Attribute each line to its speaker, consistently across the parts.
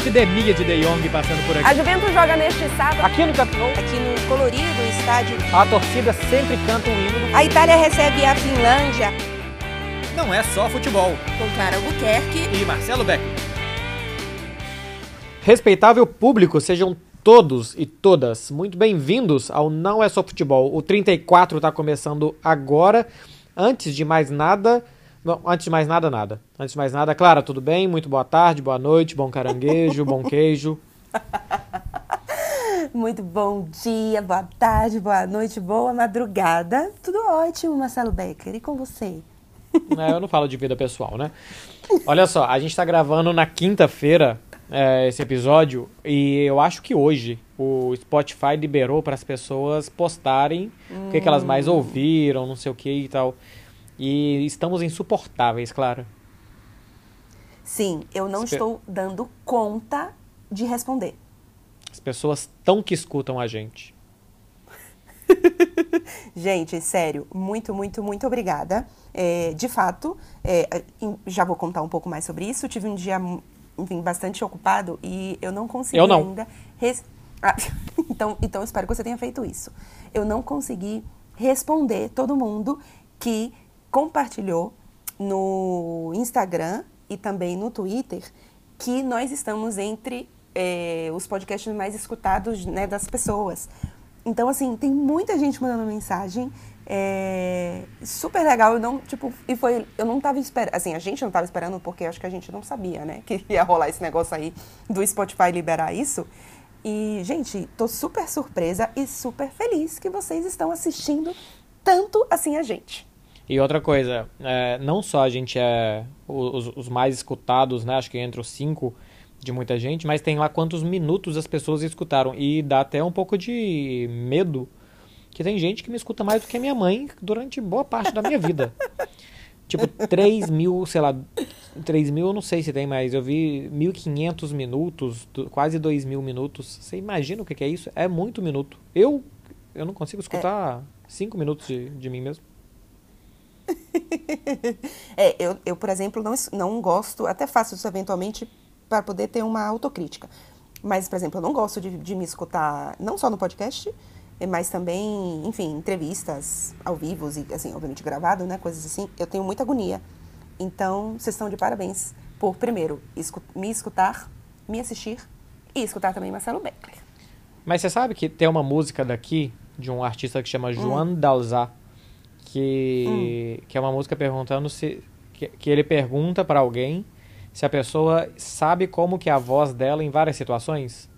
Speaker 1: epidemia de De Jong passando por
Speaker 2: A
Speaker 1: aqui.
Speaker 2: Juventus joga neste sábado
Speaker 1: Aqui no Camp
Speaker 2: aqui no colorido estádio.
Speaker 1: a torcida sempre canta um hino.
Speaker 2: A Itália recebe a Finlândia
Speaker 1: Não é só futebol.
Speaker 2: com Clara Albuquerque.
Speaker 1: E Marcelo Beck. Respeitável público, sejam todos e todas muito bem-vindos ao Não é só futebol. O 34 está começando agora. Antes de mais nada, Bom, antes de mais nada, nada. Antes de mais nada, Clara, tudo bem? Muito boa tarde, boa noite, bom caranguejo, bom queijo.
Speaker 2: Muito bom dia, boa tarde, boa noite, boa madrugada. Tudo ótimo, Marcelo Becker. E com você?
Speaker 1: É, eu não falo de vida pessoal, né? Olha só, a gente tá gravando na quinta-feira é, esse episódio e eu acho que hoje o Spotify liberou para as pessoas postarem o que, que elas mais ouviram, não sei o que e tal. E estamos insuportáveis, claro.
Speaker 2: Sim, eu não
Speaker 1: Espe-
Speaker 2: estou dando conta de responder.
Speaker 1: As pessoas tão que escutam a gente.
Speaker 2: Gente, sério, muito, muito, muito obrigada. É, de fato, é, já vou contar um pouco mais sobre isso. Tive um dia, enfim, bastante ocupado e eu não consegui
Speaker 1: Eu não.
Speaker 2: ainda. res- Ah, então, então, espero que você tenha feito isso. Eu não consegui responder todo mundo que compartilhou no Instagram e também no Twitter que nós estamos entre é, os podcasts mais escutados né, das pessoas. Então, assim, tem muita gente mandando mensagem. é, super legal. Eu não, tipo, e foi. Eu não tava esperando. Assim, a gente não tava esperando porque acho que a gente não sabia, né? Que ia rolar esse negócio aí do Spotify liberar isso. E, gente, tô super surpresa e super feliz que vocês estão assistindo tanto assim a gente.
Speaker 1: E outra coisa, é, não só a gente é os, os mais escutados, né? Acho que entre os cinco de muita gente, mas tem lá quantos minutos as pessoas escutaram. E dá até um pouco de medo que tem gente que me escuta mais do que a minha mãe durante boa parte da minha vida. Tipo, 3 mil, sei lá, 3 mil eu não sei se tem mais. Eu vi 1.500 minutos, quase 2 mil minutos. Você imagina o que que é isso? É muito minuto. Eu, eu não consigo escutar 5 minutos de, de mim mesmo.
Speaker 2: É, eu, eu, por exemplo, não, não gosto, até faço isso eventualmente para poder ter uma autocrítica. Mas, por exemplo, eu não gosto de, de me escutar, não só no podcast, mas também, enfim, entrevistas ao vivo e, assim, obviamente gravado, né, coisas assim. Eu tenho muita agonia. Então, vocês estão de parabéns por, primeiro, escu- me escutar, me assistir e escutar também Marcelo Beckler.
Speaker 1: Mas você sabe que tem uma música daqui, de um artista que chama Joan Dalzá, que, que é uma música perguntando se. Que, que ele pergunta pra alguém se a pessoa sabe como que é a voz dela em várias situações.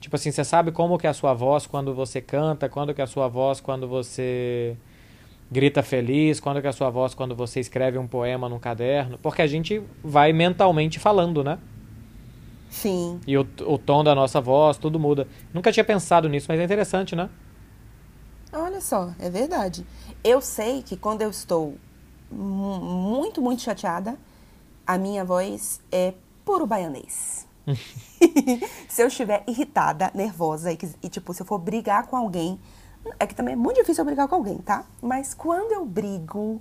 Speaker 1: Tipo assim, você sabe como que é a sua voz quando você canta, quando que é a sua voz quando você grita feliz, quando que é a sua voz quando você escreve um poema num caderno. Porque a gente vai mentalmente falando, né?
Speaker 2: Sim.
Speaker 1: E o, o tom da nossa voz, tudo muda. Nunca tinha pensado nisso, mas é interessante, né?
Speaker 2: Olha só, é verdade. Eu sei que quando eu estou mu- muito, muito chateada, a minha voz é puro baianês. se eu estiver irritada, nervosa e, e, tipo, se eu for brigar com alguém, é que também é muito difícil eu brigar com alguém, tá? Mas quando eu brigo,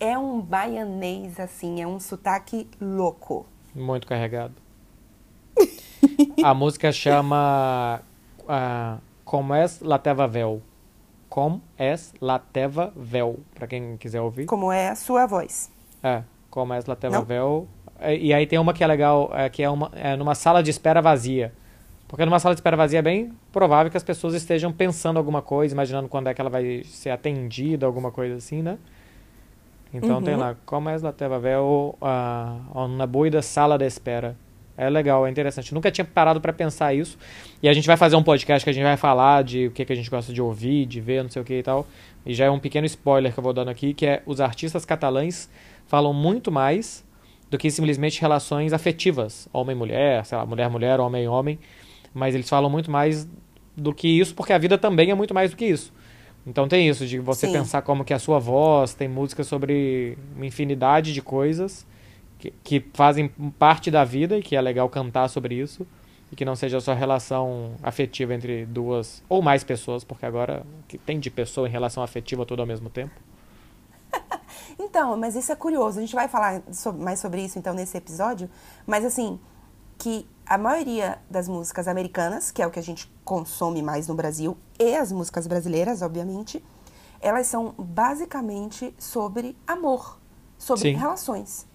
Speaker 2: é um baianês assim, é um sotaque louco.
Speaker 1: Muito carregado. A música chama ah, Como és la teva vel. Como és la teva vel, pra quem quiser ouvir.
Speaker 2: Como é a sua voz.
Speaker 1: É, Como és la teva
Speaker 2: Não?
Speaker 1: vel. É, E aí tem uma que é legal, é, que é, uma, é numa sala de espera vazia. Porque numa sala de espera vazia é bem provável que as pessoas estejam pensando alguma coisa, imaginando quando é que ela vai ser atendida, alguma coisa assim, né? Então tem
Speaker 2: Uhum.
Speaker 1: lá, como és la teva vel, uh, na buida sala de espera. É legal, é interessante. Nunca tinha parado pra pensar isso. E a gente vai fazer um podcast que a gente vai falar de o que, que a gente gosta de ouvir, de ver, não sei o que e tal. E já é um pequeno spoiler que eu vou dando aqui, que é os artistas catalães falam muito mais do que simplesmente relações afetivas, homem-mulher, sei lá, mulher-mulher, homem-homem, mas eles falam muito mais do que isso, porque a vida também é muito mais do que isso. Então tem isso, de você
Speaker 2: Sim.
Speaker 1: pensar como que é a sua voz, tem música sobre uma infinidade de coisas que, que fazem parte da vida e que é legal cantar sobre isso, e que não seja só relação afetiva entre duas ou mais pessoas, porque agora que tem de pessoa em relação afetiva tudo ao mesmo tempo.
Speaker 2: Então, mas isso é curioso. A gente vai falar so- mais sobre isso então nesse episódio. Mas assim, que a maioria das músicas americanas, que é o que a gente consome mais no Brasil, e as músicas brasileiras, obviamente, elas são basicamente sobre amor, sobre Sim. relações.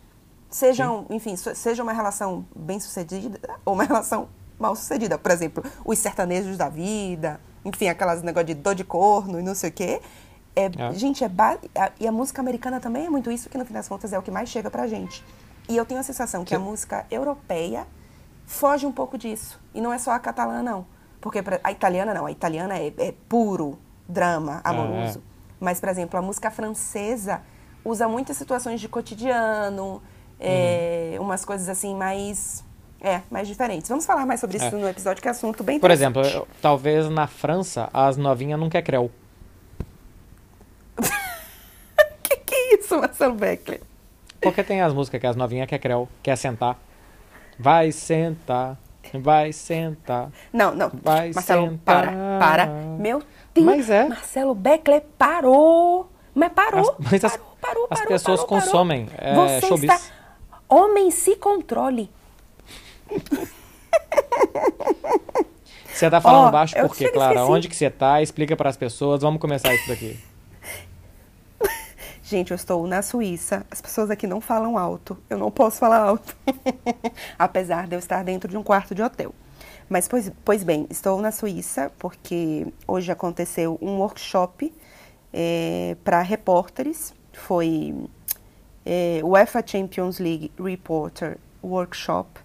Speaker 2: Sejam, Sim. enfim, seja uma relação bem sucedida ou uma relação mal sucedida. Por exemplo, os sertanejos da vida, enfim, aquelas negócio de dor de corno e não sei o quê. É, é. Gente, é e a música americana também é muito isso, que no fim das contas é o que mais chega pra gente. E eu tenho a sensação que, que a música europeia foge um pouco disso. E não é só a catalã, não. Porque a italiana não, a italiana é, é puro drama amoroso. É, Mas, por exemplo, a música francesa usa muitas situações de cotidiano, é, uhum. umas coisas assim mais é, mais diferentes. Vamos falar mais sobre isso é. no episódio, que é assunto bem
Speaker 1: Por exemplo, eu, talvez na França as novinhas não quer creu.
Speaker 2: que que é isso, Marcelo Beckler?
Speaker 1: Porque tem as músicas que as novinhas quer creu, quer sentar. Vai sentar, vai sentar.
Speaker 2: Não, não.
Speaker 1: Vai
Speaker 2: Marcelo,
Speaker 1: sentar.
Speaker 2: para, para. Meu Deus.
Speaker 1: Mas é.
Speaker 2: Marcelo Beckler parou. Mas parou. As, mas
Speaker 1: as,
Speaker 2: parou, parou,
Speaker 1: as
Speaker 2: parou,
Speaker 1: pessoas
Speaker 2: parou,
Speaker 1: consomem
Speaker 2: é, Você showbiz. Está... Homem, se controle.
Speaker 1: Você tá falando oh, baixo por quê, Clara? Esqueci. Onde que você tá? Explica para as pessoas. Vamos começar isso daqui.
Speaker 2: Gente, eu estou na Suíça. As pessoas aqui não falam alto. Eu não posso falar alto. Apesar de eu estar dentro de um quarto de hotel. Mas, pois, pois bem, estou na Suíça porque hoje aconteceu um workshop é, para repórteres. Foi é, UEFA Champions League Reporter Workshop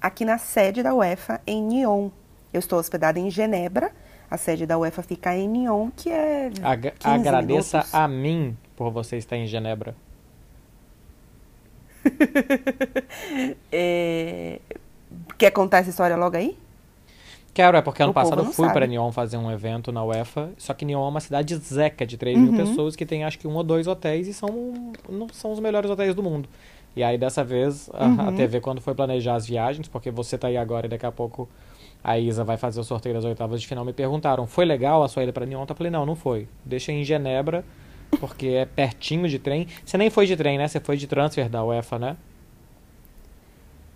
Speaker 2: aqui na sede da UEFA, em Nyon. Eu estou hospedada em Genebra, a sede da UEFA fica em Nyon, que é.
Speaker 1: Ag agradeça minutos. a mim por você estar em Genebra.
Speaker 2: é... Quer contar essa história logo aí?
Speaker 1: Quero, é porque ano o passado eu fui para Nyon fazer um evento na UEFA, só que Nyon é uma cidade zeca de 3 uhum. mil pessoas que tem acho que um ou dois hotéis e são, não são os melhores hotéis do mundo. E aí, dessa vez, a, uhum. a TV, quando foi planejar as viagens, porque você tá aí agora e daqui a pouco a Isa vai fazer o sorteio das oitavas de final, me perguntaram, foi legal a sua ida para Nyon? Eu falei, não, não foi. Deixa em Genebra, porque é pertinho de trem. Você nem foi de trem, né? Você foi de transfer da UEFA, né?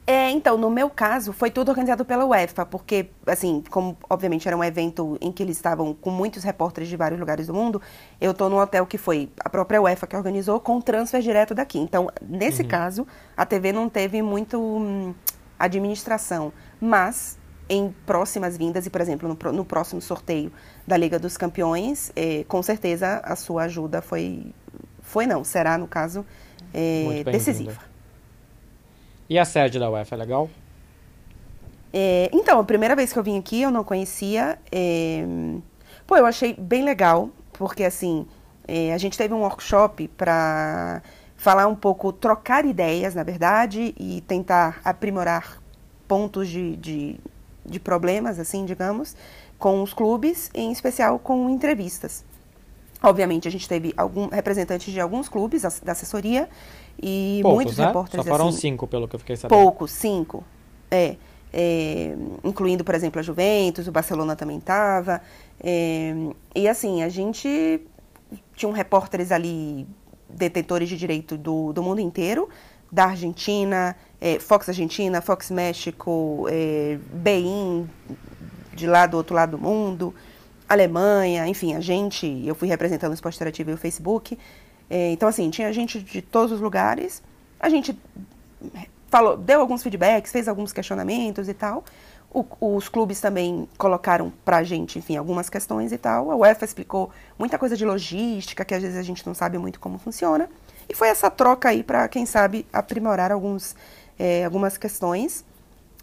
Speaker 2: É, então, no meu caso, foi tudo organizado pela UEFA, porque, assim, como obviamente era um evento em que eles estavam com muitos repórteres de vários lugares do mundo, eu estou num hotel que foi a própria UEFA que organizou, com transfer direto daqui. Então, nesse uhum. caso, a TV não teve muito hum, administração, mas em próximas vindas, e por exemplo, no, no próximo sorteio da Liga dos Campeões, eh, com certeza a sua ajuda foi, foi não, será, no caso, eh, decisiva.
Speaker 1: E a sede da UEFA é legal?
Speaker 2: É, então, a primeira vez que eu vim aqui, eu não conhecia. É, pô, eu achei bem legal, porque assim, é, a gente teve um workshop para falar um pouco, trocar ideias, na verdade, e tentar aprimorar pontos de, de, de problemas, assim, digamos, com os clubes, em especial com entrevistas. Obviamente, a gente teve algum, representantes de alguns clubes da assessoria e
Speaker 1: Poucos,
Speaker 2: muitos
Speaker 1: né?
Speaker 2: repórteres.
Speaker 1: Só foram
Speaker 2: assim,
Speaker 1: cinco, pelo que eu fiquei sabendo.
Speaker 2: Poucos, cinco. É, é, incluindo, por exemplo, a Juventus, o Barcelona também estava. É, e assim, a gente tinha um repórteres ali, detentores de direito do, do mundo inteiro, da Argentina, é, Fox Argentina, Fox México, é, BEIN, de lá do outro lado do mundo, Alemanha, enfim, a gente, eu fui representando o Esporte Interativo e o Facebook. É, então, assim, tinha gente de todos os lugares. A gente falou, deu alguns feedbacks, fez alguns questionamentos e tal. O, os clubes também colocaram pra gente, enfim, algumas questões e tal. A UEFA explicou muita coisa de logística, que às vezes a gente não sabe muito como funciona. E foi essa troca aí para, quem sabe, aprimorar alguns, é, algumas questões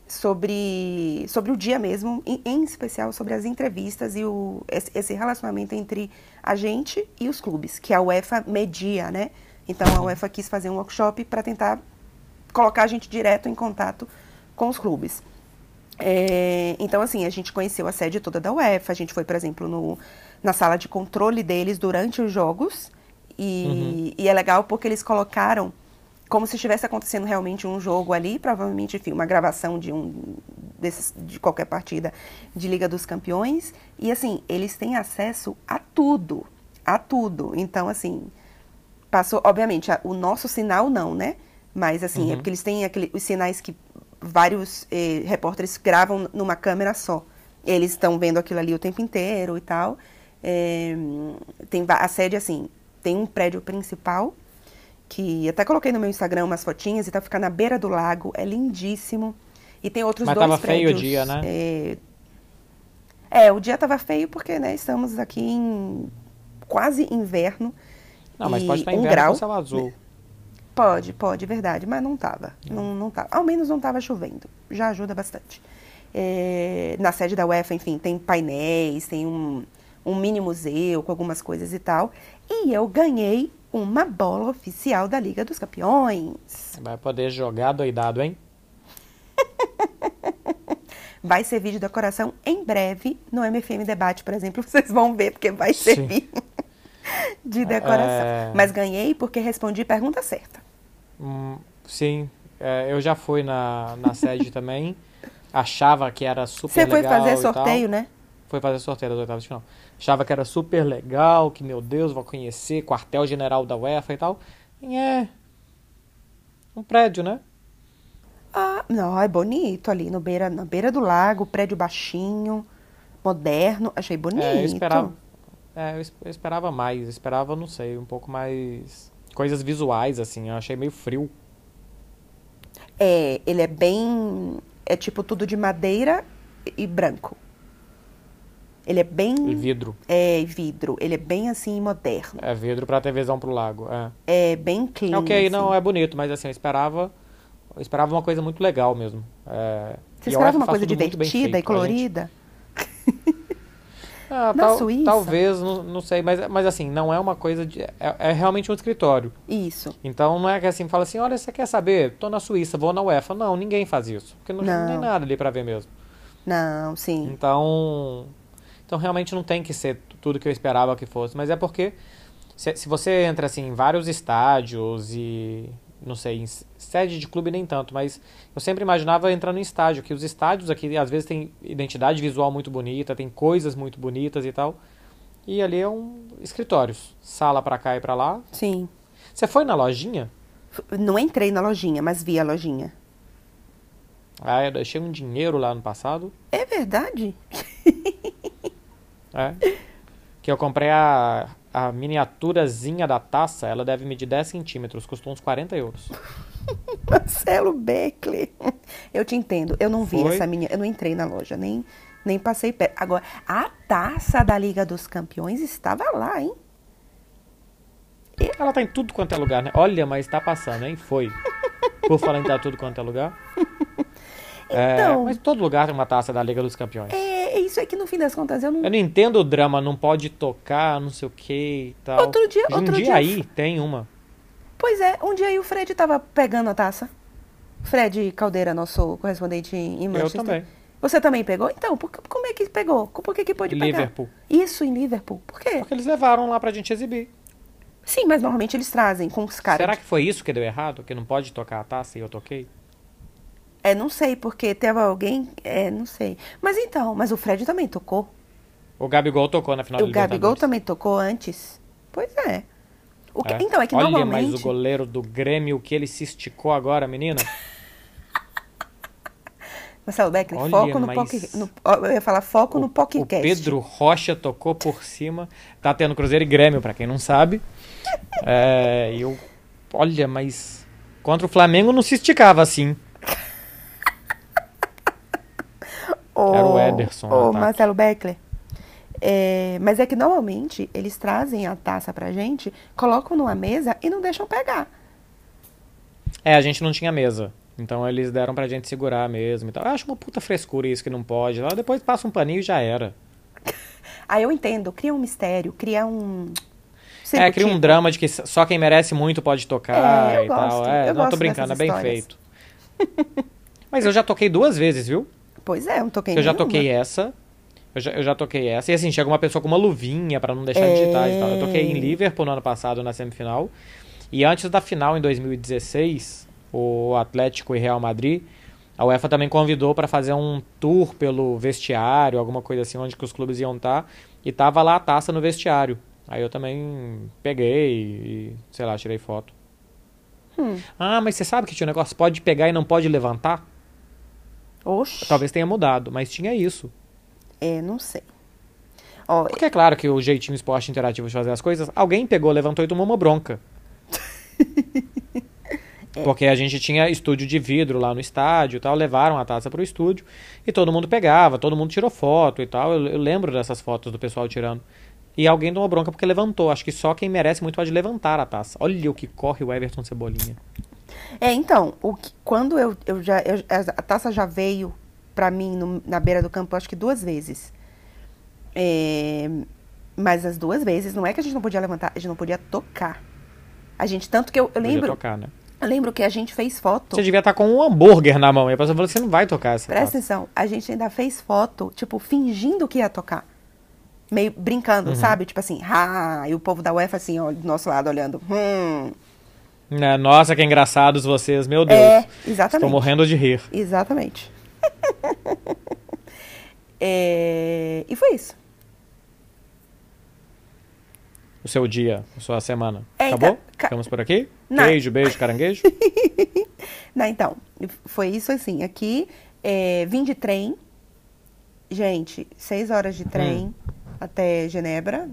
Speaker 2: sobre, sobre o dia mesmo, em, em, especial sobre as entrevistas e o, esse relacionamento entre a gente e os clubes, que a UEFA media, né? Então a UEFA quis fazer um workshop para tentar colocar a gente direto em contato com os clubes. É, então, assim, a gente conheceu a sede toda da UEFA, a gente foi, por exemplo, no, na sala de controle deles durante os jogos, e, uhum. e é legal porque eles colocaram como se estivesse acontecendo realmente um jogo ali, provavelmente, enfim, uma gravação de um desses, de qualquer partida de Liga dos Campeões. E assim, eles têm acesso a tudo, a tudo. Então, assim, passou, obviamente, a, o nosso sinal não, né? Mas assim, é uhum. é porque eles têm aquele, os sinais que vários eh, repórteres gravam numa câmera só. Eles estão vendo aquilo ali o tempo inteiro e tal. É, tem a sede assim, tem um prédio principal que até coloquei no meu Instagram umas fotinhas e tá ficar na beira do lago, é lindíssimo. E tem outros
Speaker 1: Mas
Speaker 2: dois
Speaker 1: tava
Speaker 2: prédios.
Speaker 1: feio o dia, né?
Speaker 2: É, é, o dia tava feio porque, né, estamos aqui em quase inverno.
Speaker 1: Não, mas pode estar
Speaker 2: um
Speaker 1: inverno
Speaker 2: grau,
Speaker 1: com céu azul.
Speaker 2: Pode, pode, verdade, mas não tava. Não, não tava. Ao menos não tava chovendo. Já ajuda bastante. É, na sede da UEFA, enfim, tem painéis, tem um, um mini museu com algumas coisas e tal. E eu ganhei uma bola oficial da Liga dos Campeões.
Speaker 1: Vai poder jogar doidado, hein?
Speaker 2: Vai servir de decoração em breve no MFM Debate, por exemplo. Vocês vão ver, porque vai servir de decoração.
Speaker 1: É.
Speaker 2: Mas ganhei porque respondi pergunta certa.
Speaker 1: Hum, sim, é, eu já fui na, na sede também. Achava que era super
Speaker 2: Você foi
Speaker 1: legal
Speaker 2: fazer
Speaker 1: e tal.
Speaker 2: sorteio, né?
Speaker 1: Foi fazer sorteio das oitavas de final. Achava que era super legal, que, meu Deus, vou conhecer quartel-general da UEFA e tal. E é. Um prédio, né?
Speaker 2: Ah, não, é bonito ali no beira, na beira do lago, prédio baixinho, moderno. Achei bonito.
Speaker 1: É, eu esperava. É, eu es- eu esperava mais. Esperava, não sei, um pouco mais. Coisas visuais, assim. Eu achei meio frio.
Speaker 2: É, ele é bem. É tipo tudo de madeira e branco. Ele é bem.
Speaker 1: E vidro.
Speaker 2: É, vidro. Ele é bem assim, moderno.
Speaker 1: É vidro pra ter visão pro lago. É.
Speaker 2: É bem clean.
Speaker 1: ok,
Speaker 2: assim.
Speaker 1: não, é bonito, mas assim, eu esperava. Eu esperava uma coisa muito legal mesmo. É,
Speaker 2: Você
Speaker 1: e
Speaker 2: esperava uma coisa divertida e colorida?
Speaker 1: Ah,
Speaker 2: Na
Speaker 1: tal-
Speaker 2: Suíça?
Speaker 1: Talvez, não, não sei, mas, mas assim, não é uma coisa de. É, é realmente um escritório.
Speaker 2: Isso.
Speaker 1: Então não é que assim, fala assim, olha, você quer saber? Tô na Suíça, vou na UEFA. Não, ninguém faz isso. Porque não,
Speaker 2: Não.
Speaker 1: tem nada ali pra ver mesmo.
Speaker 2: Não, sim.
Speaker 1: Então. Então realmente não tem que ser tudo que eu esperava que fosse. Mas é porque se, se você entra assim em vários estádios e. Não sei, em sede de clube nem tanto, mas eu sempre imaginava entrando em estádio, que os estádios aqui às vezes têm identidade visual muito bonita, tem coisas muito bonitas e tal. E ali é um escritórios, sala pra cá e pra lá.
Speaker 2: Sim.
Speaker 1: Você foi na lojinha?
Speaker 2: Não entrei na lojinha, mas vi a lojinha.
Speaker 1: Ah, eu deixei um dinheiro lá no passado.
Speaker 2: É verdade?
Speaker 1: É. Que eu comprei a, a miniaturazinha da taça, ela deve medir 10 centímetros, custou uns 40 euros.
Speaker 2: Marcelo Beckler. Eu te entendo. Eu não vi
Speaker 1: Foi?
Speaker 2: essa minha. Eu não entrei na loja, nem, nem passei perto. Agora, a taça da Liga dos Campeões estava lá, hein?
Speaker 1: Ela tá em tudo quanto é lugar, né? Olha, mas tá passando, hein? Foi. Por falar em tá tudo quanto é lugar. É,
Speaker 2: Então.
Speaker 1: mas todo lugar tem uma taça da Liga dos Campeões.
Speaker 2: É, é isso aí que no fim das contas eu não.
Speaker 1: Eu não entendo o drama, não pode tocar, não sei o que e tal.
Speaker 2: Outro dia-
Speaker 1: Um
Speaker 2: outro
Speaker 1: dia
Speaker 2: dia-
Speaker 1: aí tem uma.
Speaker 2: Pois é, um dia aí o Fred tava pegando a taça. Fred Caldeira, nosso correspondente em
Speaker 1: Eu
Speaker 2: Manchester.
Speaker 1: também.
Speaker 2: Você também pegou? Então, por, como é que pegou? Por que, que pôde
Speaker 1: Em
Speaker 2: pegar?
Speaker 1: Liverpool.
Speaker 2: Isso, em Liverpool. Por quê?
Speaker 1: Porque eles levaram lá pra gente exibir.
Speaker 2: Sim, mas normalmente eles trazem com os caras.
Speaker 1: Será que foi isso que deu errado? Que não pode tocar a taça e eu toquei?
Speaker 2: É, não sei, porque teve alguém. É, não sei. Mas então, mas o Fred também tocou.
Speaker 1: O Gabigol tocou na final
Speaker 2: o
Speaker 1: do
Speaker 2: Gabigol
Speaker 1: Libertadores.
Speaker 2: também tocou antes. Pois é. O que-
Speaker 1: É.
Speaker 2: Então, é que
Speaker 1: Olha,
Speaker 2: normalmente.
Speaker 1: mas o goleiro do Grêmio, que ele se esticou agora, menina.
Speaker 2: Marcelo Beckler,
Speaker 1: Olha,
Speaker 2: foco no
Speaker 1: mas-
Speaker 2: POC. No, eu ia falar foco no
Speaker 1: O
Speaker 2: podcast.
Speaker 1: Pedro Rocha tocou por cima. Tá tendo Cruzeiro e Grêmio, pra quem não sabe. É, eu. Olha, mas. Contra o Flamengo não se esticava assim.
Speaker 2: Ô,
Speaker 1: Era o Ederson ataque.
Speaker 2: Marcelo Beckler. É, mas é que normalmente eles trazem a taça pra gente, colocam numa mesa e não deixam pegar.
Speaker 1: É, a gente não tinha mesa. Então eles deram pra gente segurar mesmo e tal. Eu acho uma puta frescura isso que não pode. Lá depois passa um paninho e já era.
Speaker 2: Aí eu entendo, cria um mistério, cria um.
Speaker 1: É, cria um drama de que só quem merece muito pode tocar
Speaker 2: É,
Speaker 1: e tal.
Speaker 2: gosto,
Speaker 1: É,
Speaker 2: eu
Speaker 1: não, tô brincando, é bem
Speaker 2: histórias.
Speaker 1: feito. Mas eu já toquei duas vezes, viu?
Speaker 2: Pois é, eu não toquei
Speaker 1: Eu já
Speaker 2: nenhuma.
Speaker 1: toquei essa. Eu já, eu já toquei essa. E assim, chega uma pessoa com uma luvinha pra não deixar de digitar e tal. Eu toquei em
Speaker 2: É.
Speaker 1: Liverpool no ano passado, na semifinal. E antes da final, em 2016, o Atlético e Real Madrid, a UEFA também convidou pra fazer um tour pelo vestiário, alguma coisa assim, onde que os clubes iam estar. E tava lá a taça no vestiário. Aí eu também peguei e, sei lá, tirei foto.
Speaker 2: Hum.
Speaker 1: Ah, mas você sabe que tinha um negócio, pode pegar e não pode levantar?
Speaker 2: Oxe.
Speaker 1: Talvez tenha mudado, mas tinha isso.
Speaker 2: É, não sei. Ó,
Speaker 1: Porque é claro que o jeitinho esporte interativo de fazer as coisas, alguém pegou, levantou e tomou uma bronca. Porque a gente tinha estúdio de vidro lá no estádio e tal, levaram a taça pro estúdio e todo mundo pegava, todo mundo tirou foto e tal. Eu, eu lembro dessas fotos do pessoal tirando. E alguém tomou bronca porque levantou. Acho que só quem merece muito pode levantar a taça. Olha o que corre o Everton Cebolinha.
Speaker 2: É, então, o que- quando eu, eu já. eu- a taça já veio pra mim no- na beira do campo, acho que duas vezes. É, mas as duas vezes, não é que a gente não podia levantar, a gente não podia tocar. A gente, tanto que eu, eu lembro.
Speaker 1: tocar, né?
Speaker 2: Eu lembro que a gente fez foto.
Speaker 1: Você devia estar com um hambúrguer na mão. E a pessoa falou: você não vai tocar essa
Speaker 2: Presta
Speaker 1: taça.
Speaker 2: atenção, a gente ainda fez foto, tipo, fingindo que ia tocar. Meio brincando, sabe? Tipo assim, ah, e o povo da UEFA assim, ó, do nosso lado olhando. Hum.
Speaker 1: Né, Nossa, que engraçados vocês, meu Deus.
Speaker 2: É,
Speaker 1: Estou
Speaker 2: exatamente.
Speaker 1: morrendo de rir.
Speaker 2: Exatamente. É, E foi isso.
Speaker 1: O seu dia, a sua semana.
Speaker 2: É,
Speaker 1: Acabou?
Speaker 2: então, ca-
Speaker 1: Ficamos por aqui?
Speaker 2: Não.
Speaker 1: Queijo, beijo, caranguejo?
Speaker 2: Não, então, foi isso assim. Aqui, é, vim de trem. Gente, seis horas de trem até Genebra.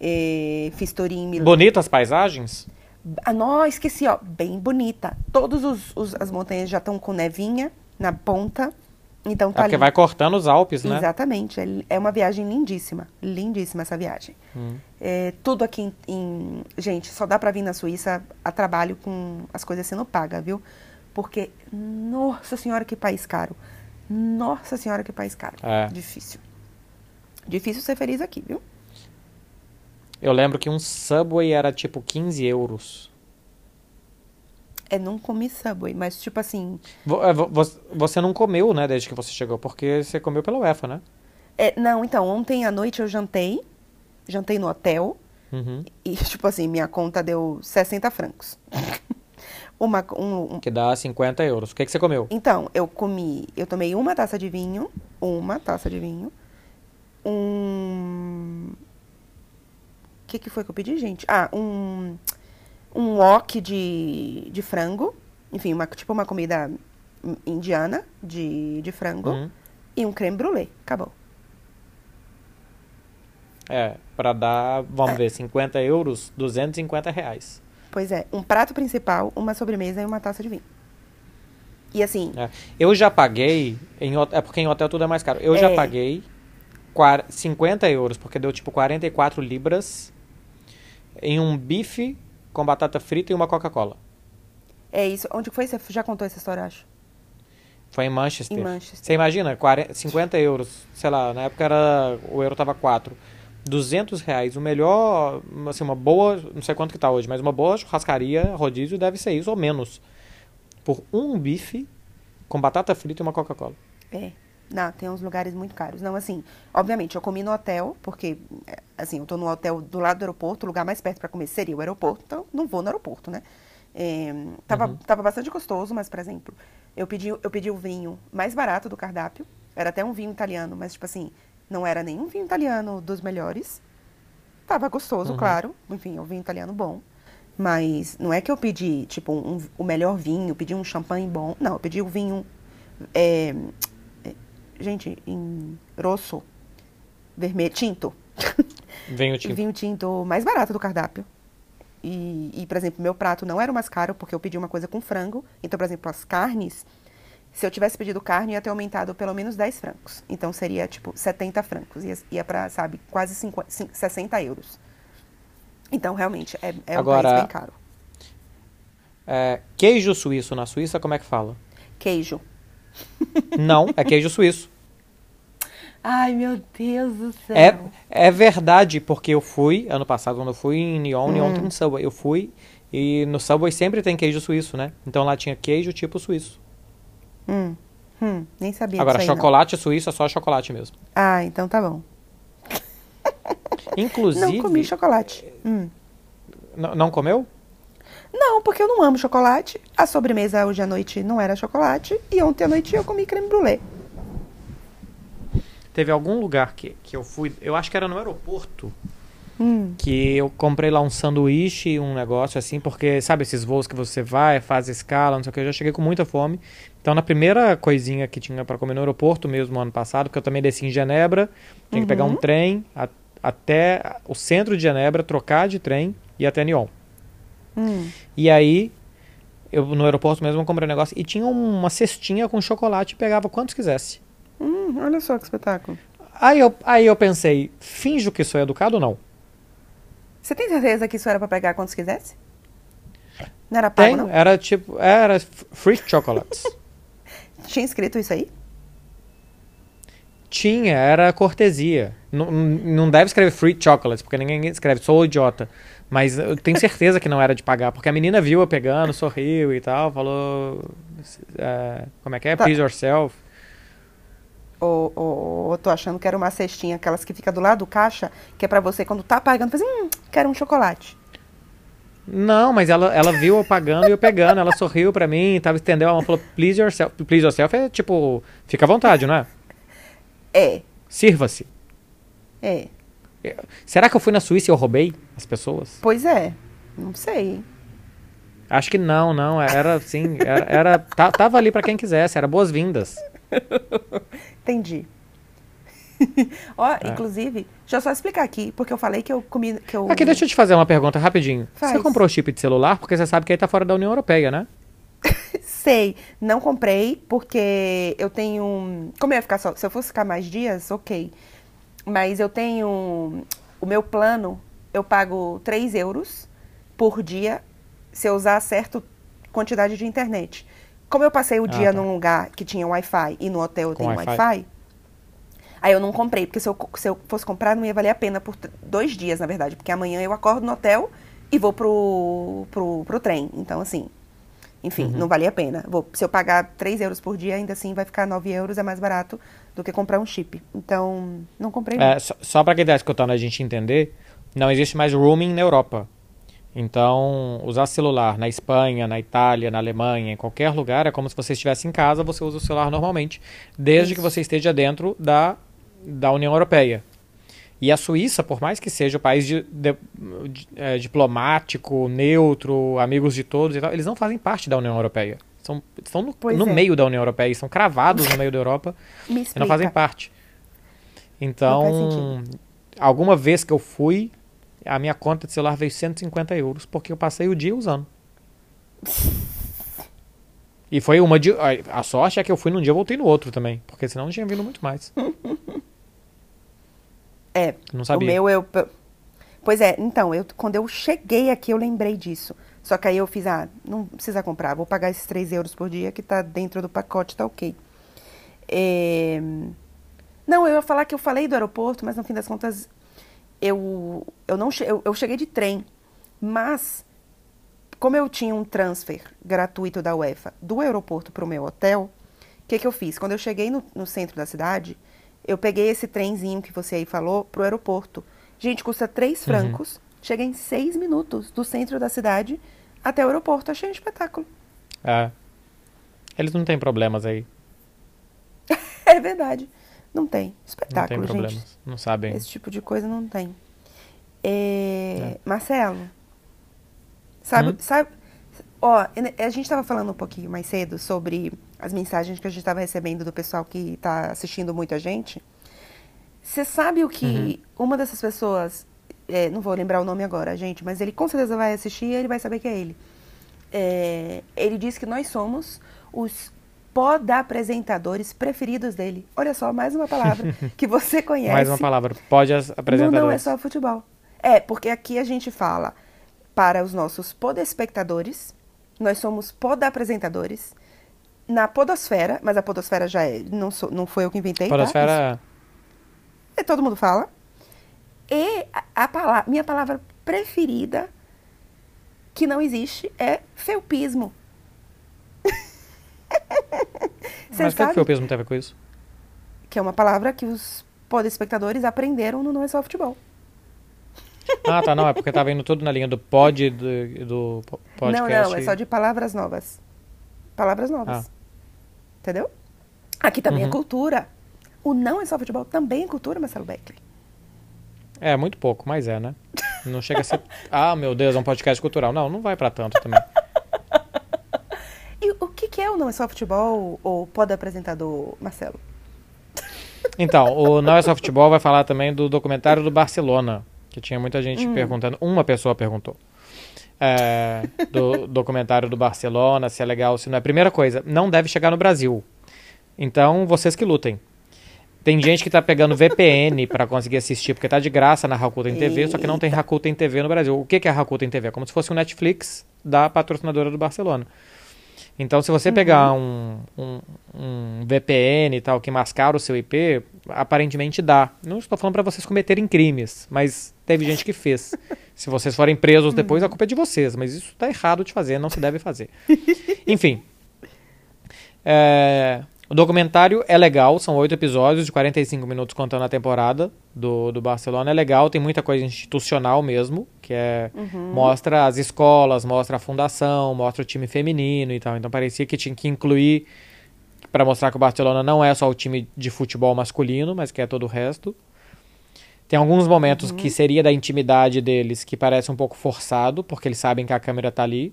Speaker 2: É, fiz Turim, Milão.
Speaker 1: Bonitas paisagens?
Speaker 2: Ah, não, esqueci, ó. Bem bonita. Todas os, os- as montanhas já estão com nevinha na ponta. Então
Speaker 1: É
Speaker 2: tá
Speaker 1: porque
Speaker 2: ali.
Speaker 1: vai cortando os Alpes, né?
Speaker 2: Exatamente. É, é uma viagem lindíssima. Lindíssima essa viagem.
Speaker 1: Hum.
Speaker 2: É, tudo aqui em, em- Gente, só dá pra vir na Suíça a trabalho com as coisas sendo pagas, viu? Porque, nossa senhora, que país caro. Nossa senhora, que país caro.
Speaker 1: É.
Speaker 2: Difícil. Difícil ser feliz aqui, viu?
Speaker 1: Eu lembro que um Subway era tipo 15 euros.
Speaker 2: É, não comi Subway, mas tipo assim...
Speaker 1: É, vo- vo- Você não comeu, né, desde que você chegou, porque você comeu pela UEFA, né?
Speaker 2: É, não, então, ontem à noite eu jantei. Jantei no hotel.
Speaker 1: Uhum.
Speaker 2: E, tipo assim, minha conta deu 60 francos. Uma, um, um-
Speaker 1: Que dá 50 euros. O que, que você comeu?
Speaker 2: Então, eu comi, eu tomei uma taça de vinho, uma taça de vinho, um... O que, que foi que eu pedi, gente? Ah, um, um wok de, de frango, enfim, uma, tipo uma comida indiana de, de frango,
Speaker 1: Uhum.
Speaker 2: e um creme brulee, acabou.
Speaker 1: É, pra dar, vamos ver, 50 euros, 250 reais.
Speaker 2: Pois é, um prato principal, uma sobremesa e uma taça de vinho. E assim,
Speaker 1: É. Eu já paguei, em, é porque em hotel tudo é mais caro. Eu já
Speaker 2: É.
Speaker 1: paguei quar- 50 euros, porque deu tipo 44 libras em um bife com batata frita e uma Coca-Cola.
Speaker 2: é isso. Onde foi? Você já contou essa história, eu acho?
Speaker 1: Foi em Manchester.
Speaker 2: Em Manchester.
Speaker 1: Você imagina, 40, 50 euros, sei lá, na época era, o euro tava 4. 200 reais, o melhor, assim, uma boa, não sei quanto que tá hoje, mas uma boa churrascaria, rodízio, deve ser isso ou menos. Por um bife com batata frita e uma Coca-Cola.
Speaker 2: É. Não, tem uns lugares muito caros. Não, assim, obviamente, eu comi no hotel, porque, é, assim, eu tô no hotel do lado do aeroporto, o lugar mais perto para comer seria o aeroporto, então não vou no aeroporto, né? É, tava, tava bastante gostoso, mas, por exemplo, eu pedi, eu pedi o vinho mais barato do cardápio, era até um vinho italiano, mas, tipo assim, não era nenhum vinho italiano dos melhores. Tava gostoso, claro, enfim, é um vinho italiano bom. Mas não é que eu pedi, tipo, um- o melhor vinho, pedi um champanhe bom. Não, eu pedi o vinho. é, gente, em rosso, vermelho, tinto.
Speaker 1: Vem o tipo.
Speaker 2: Vinho tinto mais barato do cardápio. E, e, por exemplo, meu prato não era o mais caro, porque eu pedi uma coisa com frango. Então, por exemplo, as carnes, se eu tivesse pedido carne, ia ter aumentado pelo menos 10 francos. Então, seria, tipo, 70 francos. Ia, ia pra, sabe, quase 50, cin- 60 euros. Então, realmente, é, é um
Speaker 1: Agora-
Speaker 2: país bem caro.
Speaker 1: É, queijo suíço na Suíça, como é que fala?
Speaker 2: Queijo.
Speaker 1: Não, é queijo suíço.
Speaker 2: Ai, meu Deus do céu.
Speaker 1: É, é verdade, porque eu fui, ano passado, quando eu fui em Nyon, Nyon
Speaker 2: Hum.
Speaker 1: tem Subway. Eu fui e no Subway sempre tem queijo suíço, né? Então lá tinha queijo tipo suíço.
Speaker 2: Hum, hum, nem sabia
Speaker 1: Agora,
Speaker 2: disso aí, não.
Speaker 1: chocolate suíço é só chocolate mesmo.
Speaker 2: Ah, então tá bom.
Speaker 1: Inclusive.
Speaker 2: Não comi chocolate. Hum.
Speaker 1: Não comeu?
Speaker 2: Não, porque eu não amo chocolate. A sobremesa hoje à noite não era chocolate. E ontem à noite eu comi creme brulee.
Speaker 1: Teve algum lugar que, que eu fui, eu acho que era no aeroporto,
Speaker 2: Hum.
Speaker 1: que eu comprei lá um sanduíche, um negócio assim, porque sabe esses voos que você vai, faz escala, não sei o que, eu já cheguei com muita fome. Então, na primeira coisinha que tinha para comer no aeroporto mesmo ano passado, porque eu também desci em Genebra, tinha que pegar um trem a- até o centro de Genebra, trocar de trem e até Nyon.
Speaker 2: Hum.
Speaker 1: E aí, eu no aeroporto mesmo eu comprei um negócio e tinha uma cestinha com chocolate e pegava quantos quisesse.
Speaker 2: Hum, olha só que espetáculo.
Speaker 1: Aí eu, aí eu pensei, finjo que sou educado ou não?
Speaker 2: Você tem certeza que isso era pra pegar quantos quisesse? Não era pago,
Speaker 1: Tem,
Speaker 2: não?
Speaker 1: era tipo, era f- free chocolates.
Speaker 2: Tinha escrito isso aí?
Speaker 1: Tinha, era cortesia. Não, não deve escrever free chocolates, porque ninguém escreve, sou idiota. Mas eu tenho certeza que não era de pagar, porque a menina viu eu pegando, sorriu e tal, falou. é, como é que é?
Speaker 2: Tá.
Speaker 1: Please yourself.
Speaker 2: Ou, ou, ou tô achando que era uma cestinha, aquelas que fica do lado do caixa, que é pra você, quando tá pagando, fazer, hum, quero um chocolate.
Speaker 1: Não, mas ela, ela viu eu pagando e eu pegando, ela sorriu pra mim, tava estendeu a mão falou, please yourself. Please yourself é tipo, fica à vontade, não é?
Speaker 2: É,
Speaker 1: Sirva-se.
Speaker 2: É.
Speaker 1: Será que eu fui na Suíça e eu roubei as pessoas?
Speaker 2: Pois é. Não sei.
Speaker 1: Acho que não, não. Era assim, era, era tava ali pra quem quisesse, era boas-vindas.
Speaker 2: Entendi. Ó, inclusive, deixa eu só explicar aqui, porque eu falei que eu comi. Que eu...
Speaker 1: Aqui, deixa eu te fazer uma pergunta rapidinho.
Speaker 2: Faz.
Speaker 1: Você comprou chip de celular porque você sabe que aí tá fora da União Europeia, né?
Speaker 2: Sei, não comprei porque eu tenho. Como eu ia ficar só. Se eu fosse ficar mais dias, ok. Mas eu tenho. O meu plano, eu pago 3 euros por dia se eu usar certa quantidade de internet. Como eu passei o
Speaker 1: Ah,
Speaker 2: dia
Speaker 1: tá.
Speaker 2: num lugar que tinha Wi-Fi e no hotel eu
Speaker 1: Com
Speaker 2: tenho
Speaker 1: Wi-Fi.
Speaker 2: Wi-Fi, aí eu não comprei, porque se eu, se eu fosse comprar não ia valer a pena por dois dias, na verdade, porque amanhã eu acordo no hotel e vou pro, pro, pro trem. Então, assim, enfim,
Speaker 1: Uhum.
Speaker 2: não valia a pena. Vou, se eu pagar 3 euros por dia, ainda assim vai ficar 9 euros, é mais barato do que comprar um chip. Então, não comprei.
Speaker 1: É, só, só pra quem tá escutando a gente entender, não existe mais roaming na Europa. Então, usar celular na Espanha, na Itália, na Alemanha, em qualquer lugar, é como se você estivesse em casa, você usa o celular normalmente, desde que
Speaker 2: Isso.
Speaker 1: você esteja dentro da, da União Europeia. E a Suíça, por mais que seja o país de- de- de- é, diplomático, neutro, amigos de todos e tal, eles não fazem parte da União Europeia. São, estão no, no
Speaker 2: é.
Speaker 1: meio da União Europeia, estão cravados no meio da Europa e não fazem parte. Então, alguma vez que eu fui, a minha conta de celular veio 150 euros, porque eu passei o dia usando. E foi uma de. a- A sorte é que eu fui num dia e voltei no outro também, porque senão não tinha vindo muito mais.
Speaker 2: É,
Speaker 1: Não sabia.
Speaker 2: o meu eu... Pois é, então, eu, quando eu cheguei aqui, eu lembrei disso. Só que aí eu fiz, ah, não precisa comprar, vou pagar esses 3 euros por dia que tá dentro do pacote, tá ok. É, Não, eu ia falar que eu falei do aeroporto, mas no fim das contas, eu, eu não eu, eu cheguei de trem. Mas, como eu tinha um transfer gratuito da UEFA do aeroporto para o meu hotel, o que, que eu fiz? Quando eu cheguei no, no centro da cidade, eu peguei esse trenzinho que você aí falou pro aeroporto. Gente, custa 3 francos. Cheguei em 6 minutos do centro da cidade até o aeroporto. Achei um espetáculo.
Speaker 1: É. Eles não têm problemas aí.
Speaker 2: É verdade. Não tem.
Speaker 1: Não tem
Speaker 2: Espetáculo,
Speaker 1: problemas.
Speaker 2: gente.
Speaker 1: Não sabem.
Speaker 2: Esse tipo de coisa não tem. É,
Speaker 1: É.
Speaker 2: Marcelo, sabe,
Speaker 1: Hum?
Speaker 2: sabe, ó, a gente estava falando um pouquinho mais cedo sobre as mensagens que a gente estava recebendo do pessoal que está assistindo muita gente. Você sabe o que
Speaker 1: Uhum.
Speaker 2: uma dessas pessoas, é, não vou lembrar o nome agora, gente, mas ele com certeza vai assistir e ele vai saber que é ele. É, ele disse que nós somos os podapresentadores preferidos dele. Olha só, mais uma palavra que você conhece.
Speaker 1: Mais uma palavra. Pode apresentar.
Speaker 2: Não, não é só futebol. É, porque aqui a gente fala para os nossos podespectadores, nós somos podapresentadores na podosfera, mas a podosfera já é, não, sou, não foi eu que inventei, tá?
Speaker 1: Podosfera.
Speaker 2: Isso- é, todo mundo fala. E a, a pala- minha palavra preferida, que não existe, é felpismo.
Speaker 1: Mas o que, é felpismo tem a ver com isso?
Speaker 2: que é uma palavra que os podespectadores aprenderam no Não é Só Futebol.
Speaker 1: Ah, tá, não, é porque tava indo tudo na linha do pod, do, do po- podcast.
Speaker 2: Não, não, é só de palavras novas. Palavras novas.
Speaker 1: Ah.
Speaker 2: Entendeu? Aqui também é
Speaker 1: Uhum.
Speaker 2: cultura. O não é só futebol, também é cultura, Marcelo Becker.
Speaker 1: É, muito pouco, mas é, né? Não chega a ser. ah, meu Deus, é um podcast cultural. Não, não vai pra tanto também.
Speaker 2: E o que, que é o Não é Só Futebol, ou pode apresentador Marcelo?
Speaker 1: Então, o Não é Só Futebol vai falar também do documentário do Barcelona, que tinha muita gente
Speaker 2: Hum.
Speaker 1: perguntando. Uma pessoa perguntou. É, do documentário do Barcelona, se é legal, se não é. Primeira coisa, não deve chegar no Brasil. Então, vocês que lutem. Tem gente que tá pegando VPN pra conseguir assistir, porque tá de graça na Rakuten TV, só que não tem Rakuten TV no Brasil. O que que é Rakuten TV? É como se fosse um Netflix da patrocinadora do Barcelona. Então, se você pegar um, um, um VPN e tal, que mascara o seu IP, aparentemente dá. Não estou falando para vocês cometerem crimes, mas teve gente que fez. Se vocês forem presos depois, a culpa é de vocês, mas isso tá errado de fazer, não se deve fazer. Enfim. É, o documentário é legal, são oito episódios de 45 minutos contando a temporada do, do Barcelona. É legal, tem muita coisa institucional mesmo, que é mostra as escolas, mostra a fundação, mostra o time feminino e tal. Então parecia que tinha que incluir para mostrar que o Barcelona não é só o time de futebol masculino, mas que é todo o resto. Tem alguns momentos que seria da intimidade deles que parece um pouco forçado, porque eles sabem que a câmera tá ali.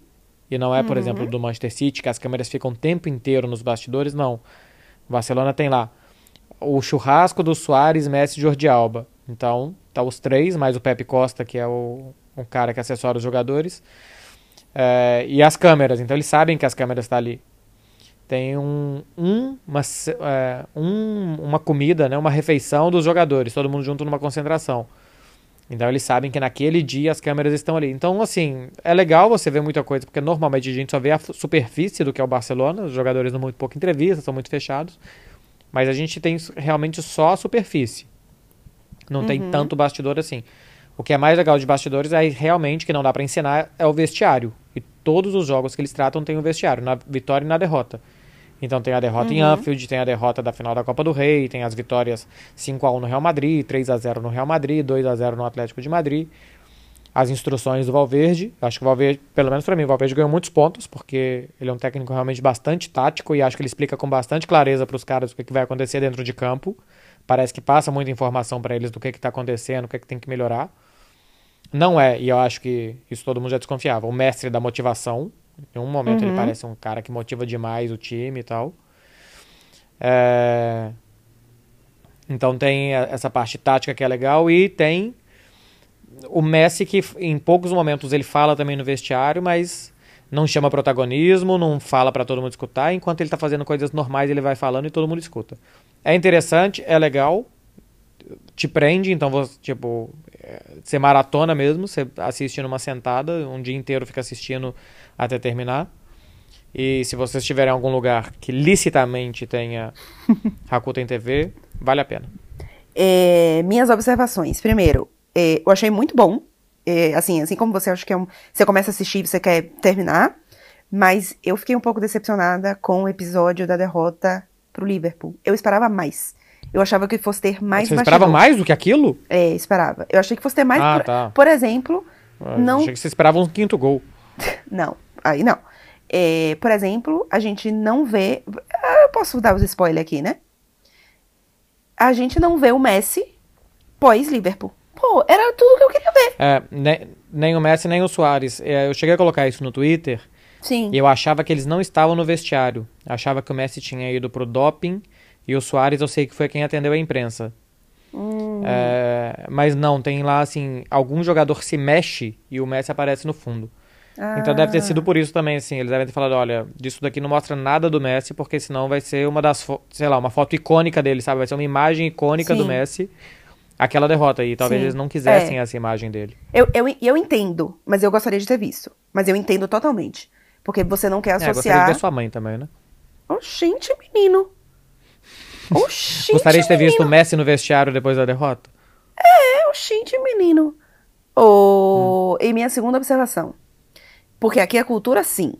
Speaker 1: E não é, por exemplo, do Manchester City, que as câmeras ficam o tempo inteiro nos bastidores, não. Barcelona tem lá o churrasco do Soares, Messi e Jordi Alba. Então, tá os três, mais o Pepe Costa, que é o, cara que assessora os jogadores. É, e as câmeras, então eles sabem que as câmeras estão ali. Tem um, um, uma, é, um- uma comida, né, uma refeição dos jogadores, todo mundo junto numa concentração. Então eles sabem que naquele dia as câmeras estão ali. Então, assim, é legal você ver muita coisa, porque normalmente a gente só vê a superfície do que é o Barcelona, os jogadores dão muito pouca entrevista, são muito fechados. Mas a gente tem realmente só a superfície. Não tem tanto bastidor assim. O que é mais legal de bastidores é realmente que não dá pra ensinar é o vestiário. E todos os jogos que eles tratam tem o vestiário, na vitória e na derrota. Então tem a derrota em Anfield, tem a derrota da final da Copa do Rei, tem as vitórias 5 a 1 no Real Madrid, 3 a 0 no Real Madrid, 2 a 0 no Atlético de Madrid. As instruções do Valverde, acho que o Valverde, pelo menos pra mim, o Valverde ganhou muitos pontos, porque ele é um técnico realmente bastante tático e acho que ele explica com bastante clareza pros caras o que, que vai acontecer dentro de campo. Parece que passa muita informação pra eles do que que tá acontecendo, o que que tem que melhorar. Não é, e eu acho que isso todo mundo já desconfiava, o mestre da motivação. Em um momento ele parece um cara que motiva demais o time e tal. É, Então tem essa parte tática que é legal e tem o Messi que em poucos momentos ele fala também no vestiário, mas não chama protagonismo, não fala pra todo mundo escutar, enquanto ele tá fazendo coisas normais ele vai falando e todo mundo escuta. É interessante, é legal, te prende, então você, tipo, é, você maratona mesmo, você assiste numa sentada, um dia inteiro fica assistindo até terminar. E se vocês estiverem em algum lugar que licitamente tenha Rakuten TV, vale a pena.
Speaker 2: É, minhas observações. Primeiro, é, eu achei muito bom. É, assim, assim como você acha que é um. Você começa a assistir e você quer terminar. Mas eu fiquei um pouco decepcionada com o episódio da derrota pro Liverpool. Eu esperava mais. Eu achava que fosse ter mais
Speaker 1: Você esperava
Speaker 2: bastidor.
Speaker 1: mais do que aquilo?
Speaker 2: É, esperava. Eu achei que fosse ter mais.
Speaker 1: Ah,
Speaker 2: por,
Speaker 1: tá.
Speaker 2: por exemplo,
Speaker 1: Eu
Speaker 2: não.
Speaker 1: Achei que você esperava um quinto gol.
Speaker 2: Não, aí não. É, por exemplo, a gente não vê. ah, Eu posso dar os spoilers aqui, né? A gente não vê o Messi pós-Liverpool. Pô, era tudo que eu queria ver.
Speaker 1: É, ne- nem o Messi, nem o Soares. É, eu cheguei a colocar isso no Twitter
Speaker 2: Sim.
Speaker 1: e eu achava que eles não estavam no vestiário. Achava que o Messi tinha ido pro doping e o Soares eu sei que foi quem atendeu a imprensa.
Speaker 2: Hum.
Speaker 1: É, mas não, tem lá assim, algum jogador se mexe e o Messi aparece no fundo. Então deve ter sido por isso também, assim, eles devem ter falado, olha, disso daqui não mostra nada do Messi, porque senão vai ser uma das, sei lá, uma foto icônica dele, sabe? Vai ser uma imagem icônica do
Speaker 2: Sim.
Speaker 1: Messi, aquela derrota, e talvez
Speaker 2: Sim.
Speaker 1: eles não quisessem
Speaker 2: É.
Speaker 1: essa imagem dele.
Speaker 2: Eu, eu, eu entendo, mas eu gostaria de ter visto. Mas eu entendo totalmente. Porque você não quer
Speaker 1: É, gostaria de
Speaker 2: associar.
Speaker 1: ver sua mãe também, né?
Speaker 2: Oxente, menino. Oxente,
Speaker 1: gostaria de ter visto o
Speaker 2: menino.
Speaker 1: Messi no vestiário depois da derrota?
Speaker 2: É, oxente, menino. Oh, E minha segunda observação. Porque aqui é cultura, sim.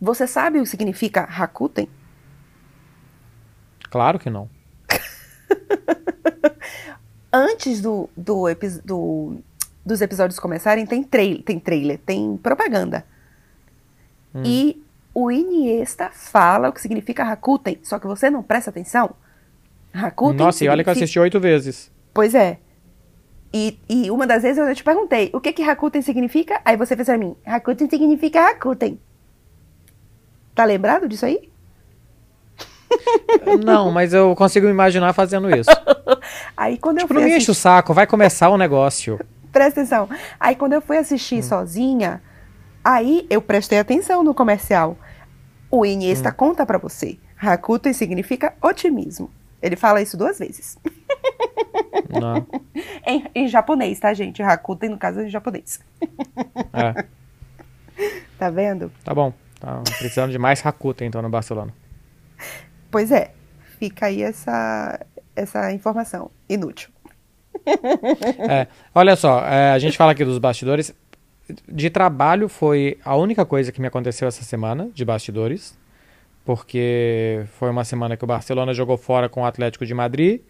Speaker 2: Você sabe o que significa Rakuten?
Speaker 1: Claro que não.
Speaker 2: Antes do, do, do- dos episódios começarem, tem, trail, tem trailer, tem propaganda.
Speaker 1: Hum.
Speaker 2: E o Iniesta fala o que significa Rakuten, só que você não presta atenção. Rakuten
Speaker 1: Nossa, e olha que eu assisti oito vezes.
Speaker 2: Pois é. E, e uma das vezes eu te perguntei, o que que Rakuten significa? Aí você fez pra mim, Rakuten significa Rakuten. Tá lembrado disso aí?
Speaker 1: Não, mas eu consigo me imaginar fazendo isso.
Speaker 2: Aí quando
Speaker 1: tipo,
Speaker 2: eu fui
Speaker 1: não me enche o saco, vai começar o negócio.
Speaker 2: Presta atenção. Aí quando eu fui assistir
Speaker 1: Hum.
Speaker 2: sozinha, aí eu prestei atenção no comercial. O Iniesta
Speaker 1: Hum.
Speaker 2: conta pra você. Rakuten significa otimismo. Ele fala isso duas vezes. Em, em japonês, tá, gente? Rakuten, no caso, é em japonês.
Speaker 1: É,
Speaker 2: Tá vendo?
Speaker 1: tá bom. Tá precisando de mais Rakuten, então, no Barcelona.
Speaker 2: Pois é. Fica aí essa, essa informação inútil.
Speaker 1: É, olha só, é, a gente fala aqui dos bastidores. De trabalho foi a única coisa que me aconteceu essa semana, de bastidores. Porque foi uma semana que o Barcelona jogou fora com o Atlético de Madrid.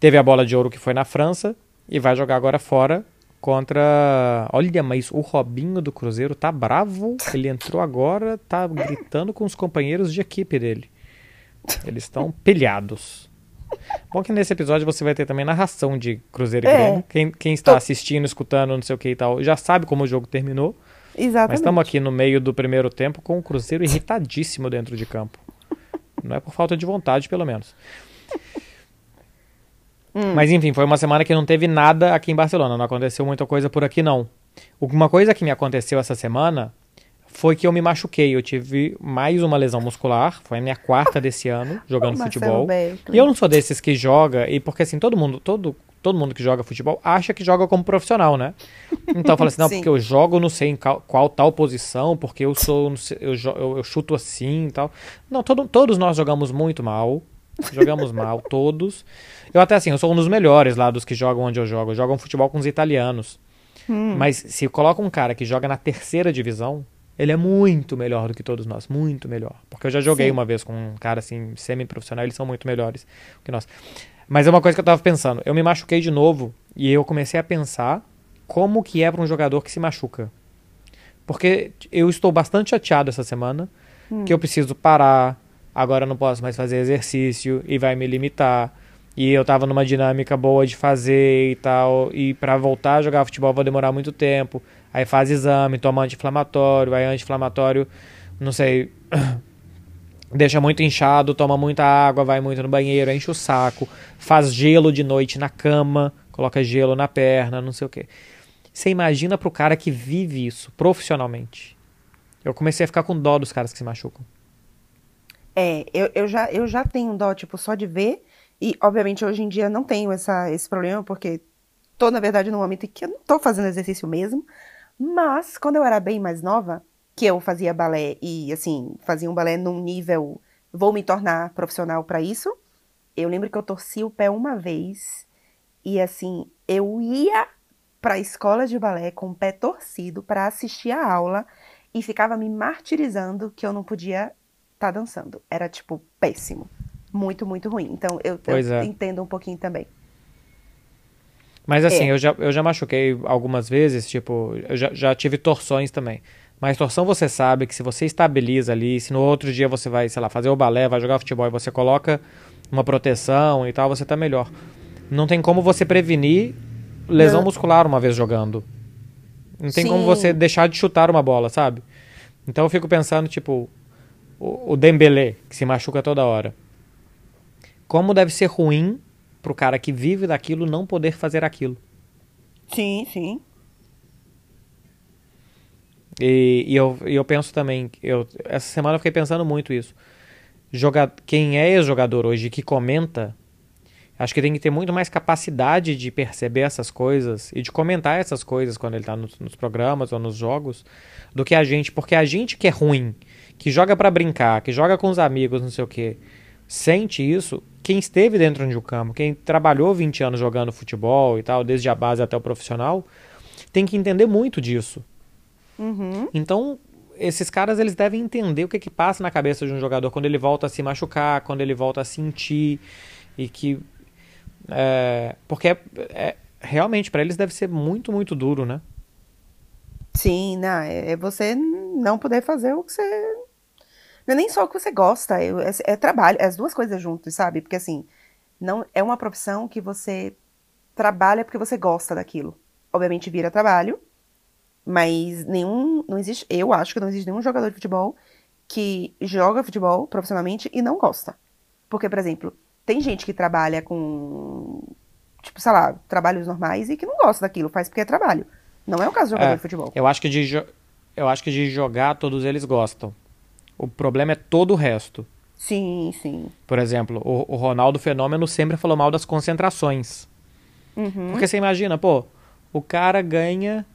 Speaker 1: Teve a bola de ouro que foi na França. E vai jogar agora fora contra. Olha, mas o Robinho do Cruzeiro tá bravo. Ele entrou agora, tá gritando com os companheiros de equipe dele. Eles estão pilhados. Bom que nesse episódio você vai ter também narração de Cruzeiro e
Speaker 2: É.
Speaker 1: Grêmio. Quem, quem está assistindo, escutando, não sei o que e tal, já sabe como o jogo terminou. Mas
Speaker 2: Exatamente.
Speaker 1: estamos aqui no meio do primeiro tempo com o Cruzeiro irritadíssimo dentro de campo. Não é por falta de vontade, pelo menos.
Speaker 2: Hum.
Speaker 1: Mas enfim, foi uma semana que não teve nada aqui em Barcelona. Não aconteceu muita coisa por aqui, não. Uma coisa que me aconteceu essa semana foi que eu me machuquei. Eu tive mais uma lesão muscular. Foi a minha quarta desse ano, jogando
Speaker 2: Marcelo
Speaker 1: futebol. E eu não sou desses que joga, e porque assim, todo mundo, todo, todo mundo que joga futebol acha que joga como profissional, né? Então fala assim, não,
Speaker 2: Sim.
Speaker 1: porque eu jogo não sei em qual, qual tal posição, porque eu sou, sei, eu, eu, eu chuto assim e tal. Não, todo, todos nós jogamos muito mal. Jogamos mal, todos. Eu até assim, eu sou um dos melhores lá dos que jogam onde eu jogo. Jogam futebol com os italianos.
Speaker 2: Hum.
Speaker 1: Mas se coloca um cara que joga na terceira divisão, ele é muito melhor do que todos nós. Muito melhor. Porque eu já joguei
Speaker 2: Sim.
Speaker 1: uma vez com um cara assim, semi-profissional, eles são muito melhores que nós. Mas é uma coisa que eu tava pensando. Eu me machuquei de novo e eu comecei a pensar como que é para um jogador que se machuca. Porque eu estou bastante chateado essa semana que eu preciso parar, agora eu não posso mais fazer exercício e vai me limitar. E eu tava numa dinâmica boa de fazer e tal, e para voltar a jogar futebol vai demorar muito tempo. Aí faz exame, toma anti-inflamatório, aí anti-inflamatório, não sei, deixa muito inchado, toma muita água, vai muito no banheiro, enche o saco, faz gelo de noite na cama, coloca gelo na perna, não sei o quê. Você imagina pro cara que vive isso profissionalmente. Eu comecei a ficar com dó dos caras que se machucam.
Speaker 2: É, eu, eu, já, eu já tenho dó, tipo, só de ver. E, obviamente, hoje em dia não tenho essa, esse problema, porque tô, na verdade, num momento em que eu não tô fazendo exercício mesmo. Mas, quando eu era bem mais nova, que eu fazia balé e, assim, fazia um balé num nível. Vou me tornar profissional pra isso. Eu lembro que eu torci o pé uma vez. E, assim, eu ia pra escola de balé com o pé torcido pra assistir a aula. E ficava me martirizando que eu não podia tá dançando. Era, tipo, péssimo. Muito, muito ruim. Então, eu, eu
Speaker 1: é.
Speaker 2: entendo um pouquinho também.
Speaker 1: Mas assim,
Speaker 2: É.
Speaker 1: eu, já, eu já machuquei algumas vezes, tipo, eu já, já tive torções também. Mas torção você sabe que se você estabiliza ali, se no outro dia você vai, sei lá, fazer o balé, vai jogar futebol e você coloca uma proteção e tal, você tá melhor. Não tem como você prevenir lesão
Speaker 2: Não.
Speaker 1: muscular uma vez jogando. Não tem como
Speaker 2: Sim.
Speaker 1: você deixar de chutar uma bola, sabe? Então eu fico pensando, tipo, o, o Dembélé, que se machuca toda hora. Como deve ser ruim pro cara que vive daquilo não poder fazer aquilo.
Speaker 2: Sim, sim.
Speaker 1: E, e eu, eu penso também, eu, essa semana eu fiquei pensando muito isso. Joga, quem é ex-jogador hoje que comenta, acho que tem que ter muito mais capacidade de perceber essas coisas e de comentar essas coisas quando ele tá nos, nos programas ou nos jogos, do que a gente, porque a gente que é ruim, que joga pra brincar, que joga com os amigos, não sei o quê, sente isso. Quem esteve dentro de um campo, quem trabalhou 20 anos jogando futebol e tal, desde a base até o profissional, tem que entender muito disso.
Speaker 2: Uhum.
Speaker 1: Então, esses caras eles devem entender o que que passa na cabeça de um jogador quando ele volta a se machucar, quando ele volta a sentir e que é, porque é, é- realmente para eles deve ser muito muito duro, né?
Speaker 2: Sim, não, é é você não poder fazer o que você. Não é nem só o que você gosta, é, é- trabalho, é as duas coisas juntas, sabe? Porque assim, não é uma profissão que você trabalha porque você gosta daquilo. Obviamente vira trabalho, mas nenhum. Não existe. Eu acho que não existe nenhum jogador de futebol que joga futebol profissionalmente e não gosta. Porque, por exemplo, tem gente que trabalha com. Tipo, sei lá, trabalhos normais e que não gosta daquilo, faz porque é trabalho. Não é o caso do jogador
Speaker 1: É,
Speaker 2: de futebol.
Speaker 1: Eu acho que de eu acho que de jogar todos eles gostam. O problema é todo o resto.
Speaker 2: Sim, sim.
Speaker 1: Por exemplo, o, o Ronaldo Fenômeno sempre falou mal das concentrações.
Speaker 2: Uhum.
Speaker 1: Porque você imagina, pô, o cara ganha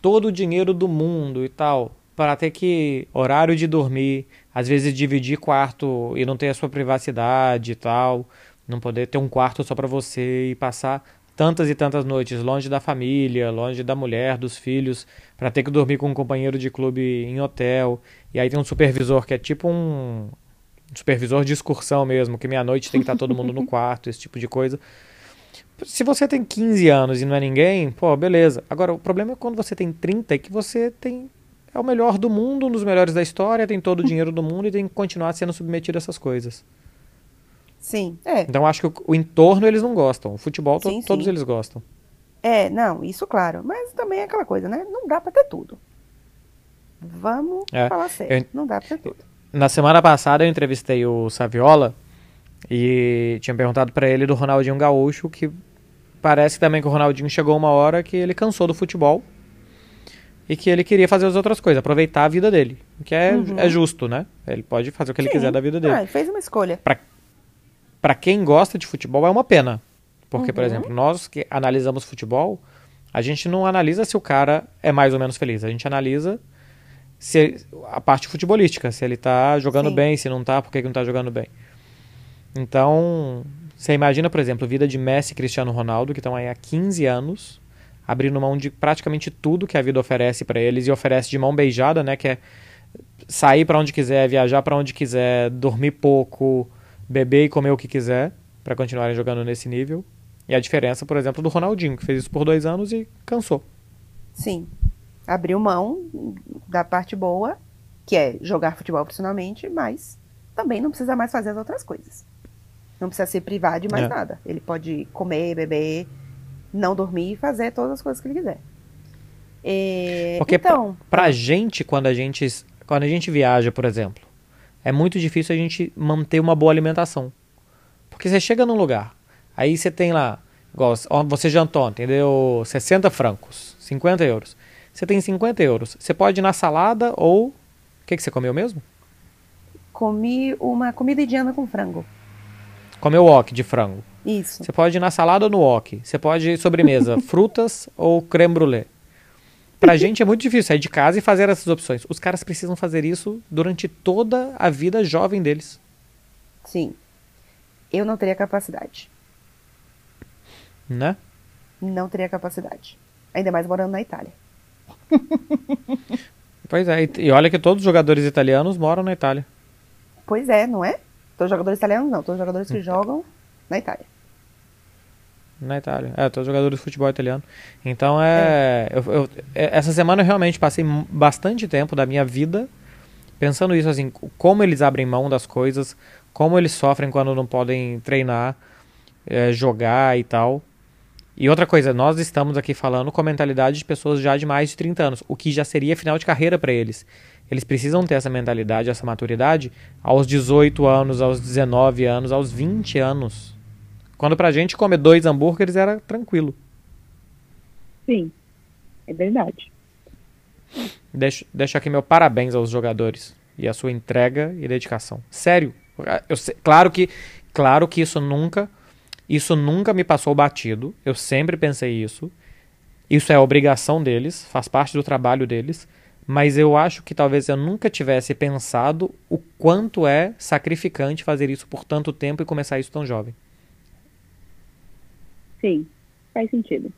Speaker 1: todo o dinheiro do mundo e tal, para ter que horário de dormir, às vezes dividir quarto e não ter a sua privacidade e tal, não poder ter um quarto só para você e passar tantas e tantas noites longe da família, longe da mulher, dos filhos, para ter que dormir com um companheiro de clube em hotel. E aí tem um supervisor que é tipo um supervisor de excursão mesmo, que meia-noite tem que estar todo mundo no quarto, esse tipo de coisa. Se você tem 15 anos e não é ninguém, pô, beleza. Agora, o problema é quando você tem 30 e que você tem é o melhor do mundo, um dos melhores da história, tem todo o dinheiro do mundo e tem que continuar sendo submetido a essas coisas.
Speaker 2: Sim, é.
Speaker 1: Então, acho que o, o entorno eles não gostam. O futebol, to-
Speaker 2: Sim,
Speaker 1: todos
Speaker 2: sim.
Speaker 1: eles gostam.
Speaker 2: É, não, isso claro. Mas também é aquela coisa, né? Não dá pra ter tudo. Vamos
Speaker 1: É,
Speaker 2: falar sério.
Speaker 1: eu-
Speaker 2: Não dá pra tudo.
Speaker 1: Na semana passada eu entrevistei o Saviola e tinha perguntado pra ele do Ronaldinho Gaúcho, que parece também que o Ronaldinho chegou uma hora que ele cansou do futebol e que ele queria fazer as outras coisas, aproveitar a vida dele, que é,
Speaker 2: Uhum.
Speaker 1: é justo, né? Ele pode fazer o que ele
Speaker 2: Sim.
Speaker 1: quiser da vida dele.
Speaker 2: Ah, ele fez uma escolha.
Speaker 1: Pra quem gosta de futebol é uma pena, porque por
Speaker 2: Uhum.
Speaker 1: exemplo, nós que analisamos futebol, a gente não analisa se o cara é mais ou menos feliz, a gente analisa se a parte futebolística, se ele tá jogando
Speaker 2: Sim.
Speaker 1: bem, se não tá, por que que não tá jogando bem. Então, você imagina, por exemplo, a vida de Messi e Cristiano Ronaldo, que estão aí há 15 anos, abrindo mão de praticamente tudo que a vida oferece pra eles e oferece de mão beijada, né, que é sair pra onde quiser, viajar pra onde quiser, dormir pouco, beber e comer o que quiser, pra continuarem jogando nesse nível. E a diferença, por exemplo, do Ronaldinho, que fez isso por dois anos e cansou.
Speaker 2: Sim. Abriu mão da parte boa, que é jogar futebol profissionalmente, mas também não precisa mais fazer as outras coisas. Não precisa se privar de mais
Speaker 1: É.
Speaker 2: nada. Ele pode comer, beber, não dormir e fazer todas as coisas que ele quiser. É,
Speaker 1: Porque
Speaker 2: então,
Speaker 1: Pra gente, quando a gente, quando a gente viaja, por exemplo, é muito difícil a gente manter uma boa alimentação. Porque você chega num lugar, aí você tem lá, igual você jantou ontem, deu 60 francos, 50 euros. Você tem 50 euros. Você pode ir na salada ou. O que, que você comeu mesmo?
Speaker 2: comi uma comida indiana com frango.
Speaker 1: Comeu wok de frango.
Speaker 2: Isso.
Speaker 1: Você pode ir na salada ou no wok. Você pode ir sobremesa, frutas ou creme brulee. Pra gente é muito difícil sair de casa e fazer essas opções. Os caras precisam fazer isso durante toda a vida jovem deles.
Speaker 2: Sim. Eu não teria capacidade.
Speaker 1: Né?
Speaker 2: Não teria capacidade. Ainda mais morando na Itália.
Speaker 1: Pois é, e- olha que todos os jogadores italianos moram na Itália.
Speaker 2: Pois é, não é? Todos os jogadores italianos não, todos os jogadores
Speaker 1: Hum.
Speaker 2: que jogam na Itália.
Speaker 1: Na Itália. É, todos os jogadores de futebol italiano. Então é. eu- eu- é, essa semana eu realmente passei bastante tempo da minha vida pensando isso, assim, como eles abrem mão das coisas, como eles sofrem quando não podem treinar, é, jogar e tal. E outra coisa, nós estamos aqui falando com a mentalidade de pessoas já de mais de 30 anos, o que já seria final de carreira para eles. Eles precisam ter essa mentalidade, essa maturidade aos 18 anos, aos 19 anos, aos 20 anos. Quando pra gente comer dois hambúrgueres era tranquilo.
Speaker 3: Sim, é verdade.
Speaker 1: Deixo, deixo aqui meu parabéns aos jogadores e a sua entrega e dedicação. Sério. Eu claro que claro que isso nunca isso nunca me passou batido. Eu sempre pensei isso. Isso é obrigação deles, faz parte do trabalho deles, mas eu acho que talvez eu nunca tivesse pensado o quanto é sacrificante fazer isso por tanto tempo e começar isso tão jovem.
Speaker 3: Sim, faz sentido.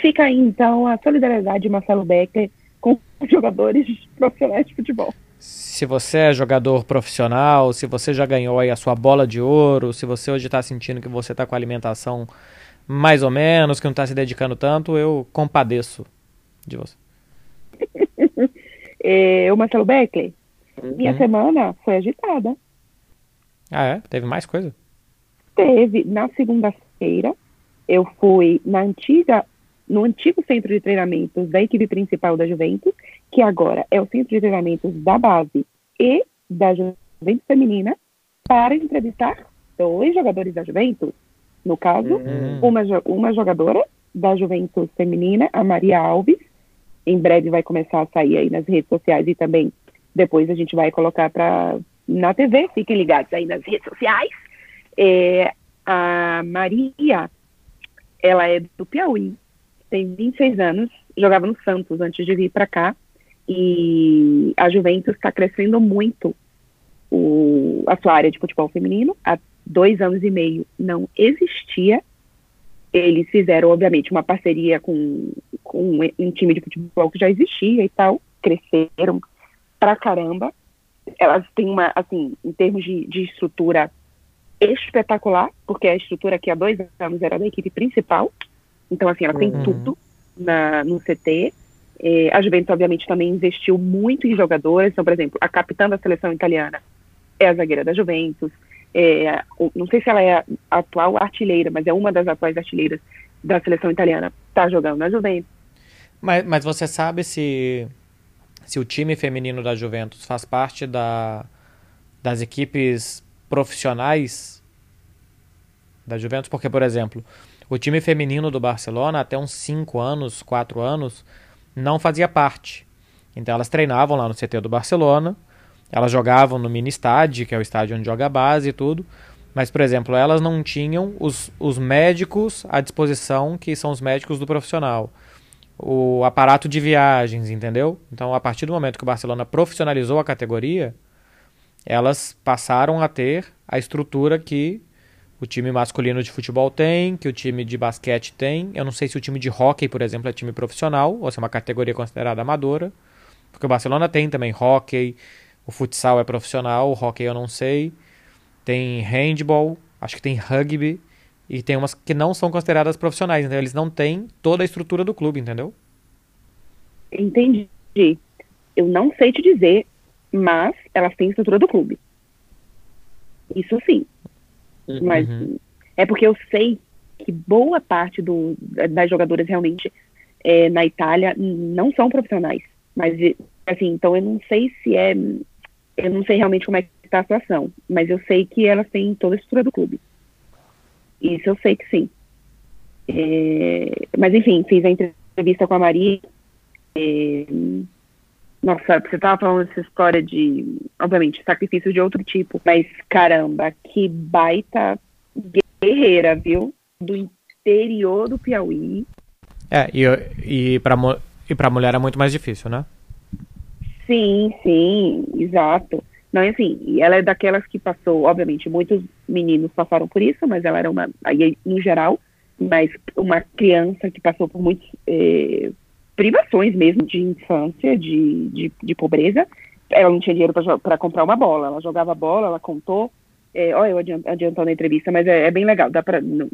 Speaker 3: Fica aí, então, a solidariedade de Marcelo Becker com os jogadores profissionais de futebol.
Speaker 1: Se você é jogador profissional, se você já ganhou aí a sua bola de ouro, se você hoje está sentindo que você está com a alimentação mais ou menos, que não está se dedicando tanto, eu compadeço de você.
Speaker 3: É, o Marcelo minha
Speaker 1: Uhum.
Speaker 3: semana foi agitada.
Speaker 1: Ah, é? Teve mais coisa?
Speaker 3: Teve, na segunda-feira,
Speaker 2: eu fui na antiga, no antigo centro de treinamentos da equipe principal da Juventus, que agora é o centro de treinamentos da base e da Juventus feminina, para entrevistar dois jogadores da Juventus. No caso,
Speaker 1: Uhum.
Speaker 2: uma, uma jogadora da Juventus feminina, a Maria Alves. Em breve vai começar a sair aí nas redes sociais e também depois a gente vai colocar para na TV. Fiquem ligados aí nas redes sociais. É, a Maria, ela é do Piauí, tem 26 anos, jogava no Santos antes de vir para cá. E a Juventus está crescendo muito o, a sua área de futebol feminino. Há dois anos e meio não existia. Eles fizeram, obviamente, uma parceria com, com um time de futebol que já existia e tal. Cresceram pra caramba. Elas têm uma, assim, em termos de, de estrutura espetacular, porque a estrutura que há dois anos era da equipe principal. Então, assim, ela tem
Speaker 1: Uhum.
Speaker 2: tudo na, no CT. É, a Juventus, obviamente, também investiu muito em jogadoras. Então, por exemplo, a capitã da seleção italiana é a zagueira da Juventus. É, não sei se ela é a atual artilheira, mas é uma das atuais artilheiras da seleção italiana. Está jogando na Juventus.
Speaker 1: Mas, mas você sabe se, se o time feminino da Juventus faz parte da, das equipes profissionais da Juventus? Porque, por exemplo, o time feminino do Barcelona, até uns 5 anos, 4 anos, não fazia parte. Então elas treinavam lá no CT do Barcelona, elas jogavam no mini estádio, que é o estádio onde joga a base e tudo. Mas, por exemplo, elas não tinham os, os médicos à disposição, que são os médicos do profissional o aparato de viagens, entendeu? Então, a partir do momento que o Barcelona profissionalizou a categoria, elas passaram a ter a estrutura que o time masculino de futebol tem, que o time de basquete tem. Eu não sei se o time de hóquei, por exemplo, é time profissional ou se é uma categoria considerada amadora, porque o Barcelona tem também hóquei, o futsal é profissional, o hóquei eu não sei. Tem handball, acho que tem rugby. E tem umas que não são consideradas profissionais, então eles não têm toda a estrutura do clube, entendeu?
Speaker 2: Entendi. Eu não sei te dizer, mas elas têm estrutura do clube. Isso sim. Mas
Speaker 1: Uhum.
Speaker 2: é porque eu sei que boa parte do, das jogadoras realmente é, na Itália não são profissionais. Mas, assim, então eu não sei se é. Eu não sei realmente como é que está a situação. Mas eu sei que elas têm toda a estrutura do clube. Isso eu sei que sim. É, mas, enfim, fiz a entrevista com a Maria. É, nossa, você tava falando essa história de, obviamente, sacrifícios de outro tipo, mas caramba, que baita guerreira, viu? Do interior do Piauí.
Speaker 1: É, e, e, pra, e pra mulher é muito mais difícil, né?
Speaker 2: Sim, sim, exato. Não, assim, ela é daquelas que passou, obviamente, muitos meninos passaram por isso, mas ela era uma, aí no geral, mas uma criança que passou por muitas eh, privações mesmo de infância, de, de, de pobreza. Ela não tinha dinheiro para comprar uma bola, ela jogava bola, ela contou. É, olha, eu adian- adiantando a entrevista, mas é, é bem legal, dá pra, não-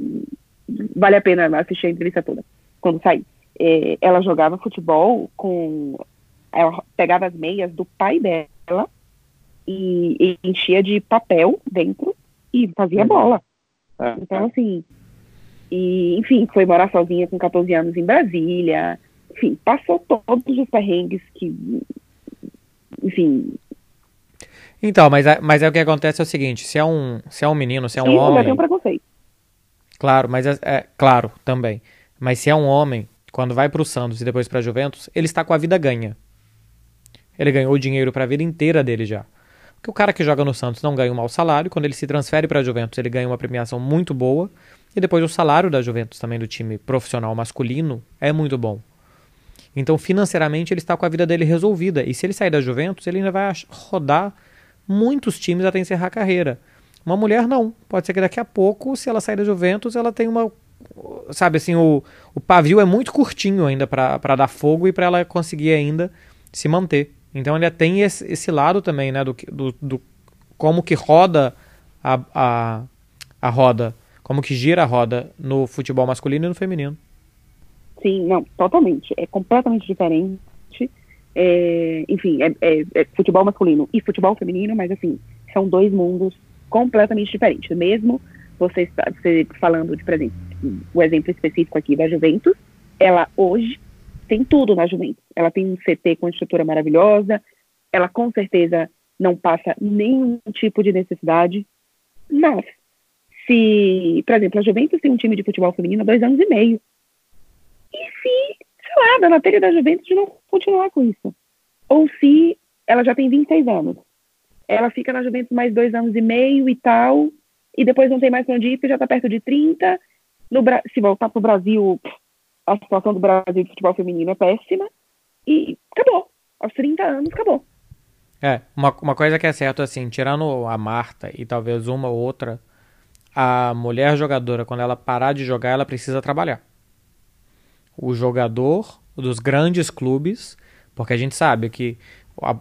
Speaker 2: vale a pena assistir a entrevista toda, quando sair. É, ela jogava futebol com. Ela pegava as meias do pai dela e, e enchia de papel dentro e fazia
Speaker 3: Uhum.
Speaker 2: bola.
Speaker 3: É,
Speaker 2: Então, assim, e, enfim, foi morar sozinha com 14 anos em Brasília. Enfim, passou todos os perrengues que, enfim,
Speaker 1: Então, mas, é- mas é o que acontece é o seguinte, se é um, se é um menino, se é um
Speaker 2: isso
Speaker 1: homem,
Speaker 2: tem um preconceito.
Speaker 1: claro, mas é, é- claro, também. Mas se é um homem, quando vai pro Santos e depois pra Juventus, ele está com a vida ganha. Ele ganhou dinheiro pra vida inteira dele já. Porque o cara que joga no Santos não ganha um mau salário, quando ele se transfere pra Juventus, ele ganha uma premiação muito boa, e depois o salário da Juventus também do time profissional masculino é muito bom. Então, financeiramente, ele está com a vida dele resolvida. E se ele sair da Juventus, ele ainda vai rodar muitos times até encerrar a carreira. Uma mulher não. Pode ser que daqui a pouco, se ela sair da Juventus, ela tenha uma. Sabe assim, o, o pavio é muito curtinho ainda para dar fogo e para ela conseguir ainda se manter. Então ainda tem esse, esse lado também, né? Do, do, do como que roda a, a, a roda. Como que gira a roda no futebol masculino e no feminino.
Speaker 2: Sim, não, totalmente. É completamente diferente. É, enfim, é, é- é futebol masculino e futebol feminino, mas assim, são dois mundos completamente diferentes. Mesmo você, está- você falando de, por exemplo, o exemplo específico aqui da Juventus, ela hoje tem tudo na Juventus. Ela tem um CT com estrutura maravilhosa, ela com certeza não passa nenhum tipo de necessidade, mas se, por exemplo, a Juventus tem um time de futebol feminino há dois anos e meio, e se, sei lá, na telha da Juventus não continuar com isso, ou se ela já tem 26 anos, ela fica na Juventus mais dois anos e meio e tal, e depois não tem mais onde ir, porque já está perto de 30, no, se voltar para o Brasil, a situação do Brasil de futebol feminino é péssima, e acabou. Aos 30 anos, acabou.
Speaker 1: É, uma, uma coisa que é certa, assim, tirando a Marta e talvez uma ou outra, a mulher jogadora, quando ela parar de jogar, ela precisa trabalhar. O jogador dos grandes clubes, porque a gente sabe que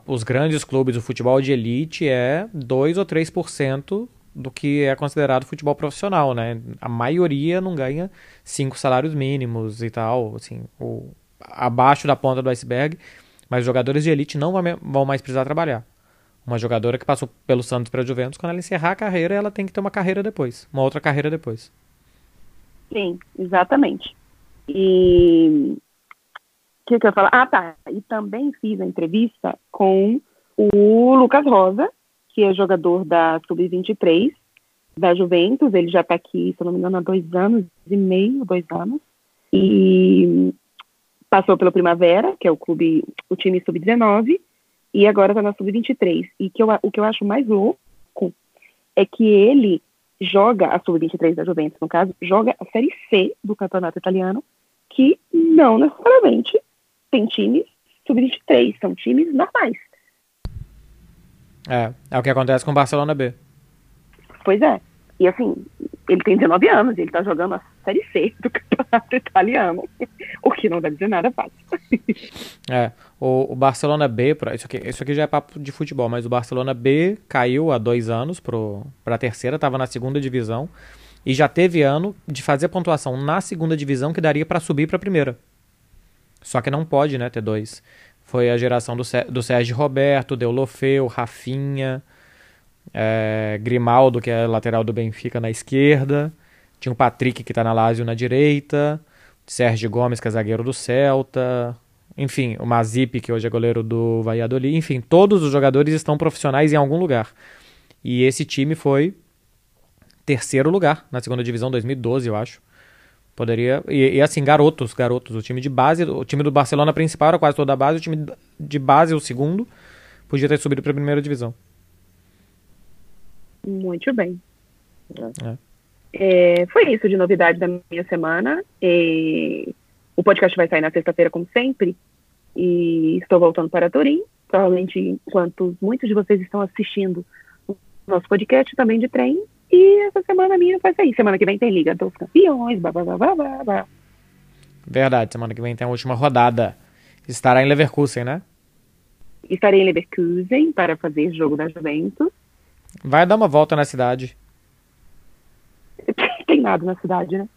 Speaker 1: os grandes clubes, o futebol de elite é 2 ou 3% do que é considerado futebol profissional, né? A maioria não ganha cinco salários mínimos e tal, assim, o, abaixo da ponta do iceberg, mas jogadores de elite não vão mais precisar trabalhar. Uma jogadora que passou pelo Santos para a Juventus, quando ela encerrar a carreira, ela tem que ter uma carreira depois, uma outra carreira depois.
Speaker 2: Sim, exatamente. E o que, que eu falar? Ah, tá. E também fiz a entrevista com o Lucas Rosa, que é jogador da Sub-23 da Juventus. Ele já está aqui, se não me engano, há dois anos e meio, dois anos. E passou pelo Primavera, que é o clube, o time Sub-19, e agora está na Sub-23. E que eu, o que eu acho mais louco é que ele joga a Sub-23 da Juventus, no caso, joga a Série C do Campeonato Italiano, que não necessariamente tem times Sub-23, são times normais.
Speaker 1: É, é o que acontece com o Barcelona B.
Speaker 2: Pois é. E assim, ele tem 19 anos e ele tá jogando a Série C do campeonato italiano. O que não deve dizer nada fácil.
Speaker 1: É, o, o, Barcelona B, isso aqui, isso aqui já é papo de futebol, mas o Barcelona B caiu há dois anos pro, pra terceira, tava na segunda divisão. E já teve ano de fazer pontuação na segunda divisão que daria para subir pra primeira. Só que não pode, né, ter dois. Foi a geração do, do Sérgio Roberto, Deulofeu, Rafinha, é, Grimaldo, que é lateral do Benfica, na esquerda. Tinha o Patrick, que está na Lazio, na direita. Sérgio Gomes, que é zagueiro do Celta. Enfim, o Mazip, que hoje é goleiro do Valladolid. Enfim, todos os jogadores estão profissionais em algum lugar. E esse time foi terceiro lugar na segunda divisão, 2012, eu acho. Poderia. E, e, assim, garotos, garotos. O time de base, o time do Barcelona principal era quase toda a base, o time de base, o segundo, podia ter subido para a primeira divisão.
Speaker 2: Muito bem. É. É, foi isso de novidade da minha semana. E o podcast vai sair na sexta-feira, como sempre. E estou voltando para Turim. Provavelmente, enquanto muitos de vocês estão assistindo o nosso podcast também de trem, e essa semana minha vai sair. Semana que vem tem Liga dos Campeões, blá, blá, blá, blá, blá.
Speaker 1: Verdade, semana que vem tem a última rodada. Estará em Leverkusen, né?
Speaker 2: Estarei em Leverkusen para fazer jogo da Juventus.
Speaker 1: Vai dar uma volta na cidade.
Speaker 2: tem nada na cidade, né?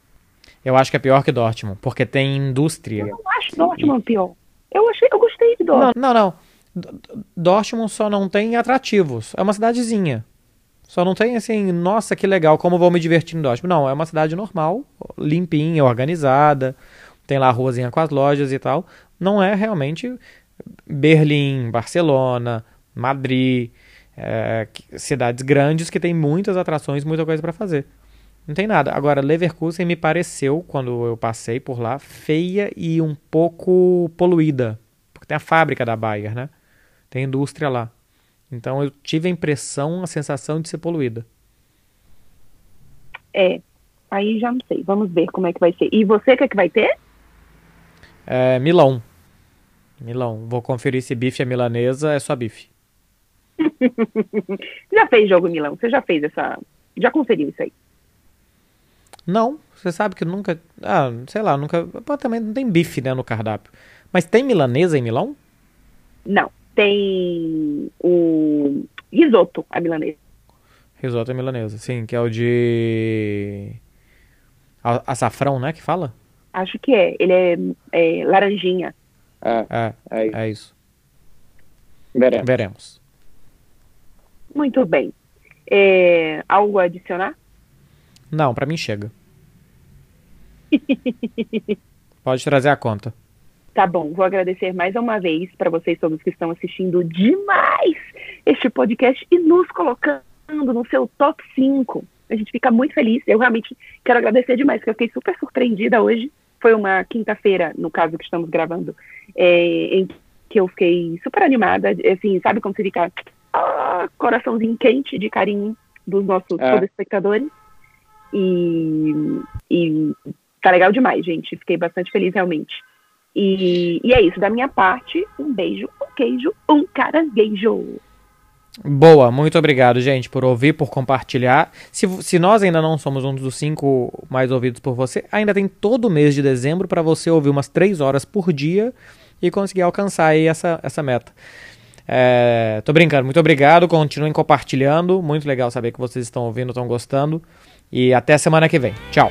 Speaker 1: Eu acho que é pior que Dortmund, porque tem indústria.
Speaker 2: Eu acho Dortmund pior. Eu, achei, eu gostei de Dortmund.
Speaker 1: Não, não, não. Dortmund só não tem atrativos. É uma cidadezinha. Só não tem assim, nossa, que legal, como vou me divertir em Dortmund. Não, é uma cidade normal, limpinha, organizada, tem lá a ruazinha com as lojas e tal. Não é realmente Berlim, Barcelona, Madrid, é, cidades grandes que tem muitas atrações, muita coisa para fazer. Não tem nada. Agora, Leverkusen me pareceu, quando eu passei por lá, feia e um pouco poluída. Porque tem a fábrica da Bayer, né? Tem indústria lá. Então eu tive a impressão, a sensação de ser poluída.
Speaker 2: É, aí já não sei. Vamos ver como é que vai ser. E você, o que é que vai ter?
Speaker 1: É, Milão. Milão. Vou conferir se bife é milanesa, é só bife.
Speaker 2: já fez jogo em Milão? Você já fez essa. Já conferiu isso aí?
Speaker 1: Não, você sabe que nunca. Ah, sei lá, nunca. Pô, também não tem bife, né, no cardápio. Mas tem milanesa em Milão?
Speaker 2: Não tem o risoto à milanesa.
Speaker 1: Risoto à milanesa, sim, que é o de açafrão, né, que fala?
Speaker 2: Acho que é, ele é, é laranjinha.
Speaker 1: É, é, é, é isso.
Speaker 2: Veremos.
Speaker 1: Veremos.
Speaker 2: Muito bem. É, algo a adicionar?
Speaker 1: Não, para mim chega. Pode trazer a conta.
Speaker 2: Tá bom, vou agradecer mais uma vez para vocês todos que estão assistindo demais este podcast e nos colocando no seu top 5. A gente fica muito feliz. Eu realmente quero agradecer demais, porque eu fiquei super surpreendida hoje. Foi uma quinta-feira, no caso que estamos gravando, é, em que eu fiquei super animada. Assim, sabe como você fica ah, coraçãozinho quente de carinho dos nossos é. telespectadores? E, e tá legal demais, gente. Fiquei bastante feliz realmente. E, e é isso, da minha parte, um beijo, um queijo, um caranguejo.
Speaker 1: Boa, muito obrigado, gente, por ouvir, por compartilhar. Se, se nós ainda não somos um dos cinco mais ouvidos por você, ainda tem todo mês de dezembro para você ouvir umas três horas por dia e conseguir alcançar aí essa, essa meta. É, tô brincando, muito obrigado, continuem compartilhando. Muito legal saber que vocês estão ouvindo, estão gostando. E até semana que vem. Tchau.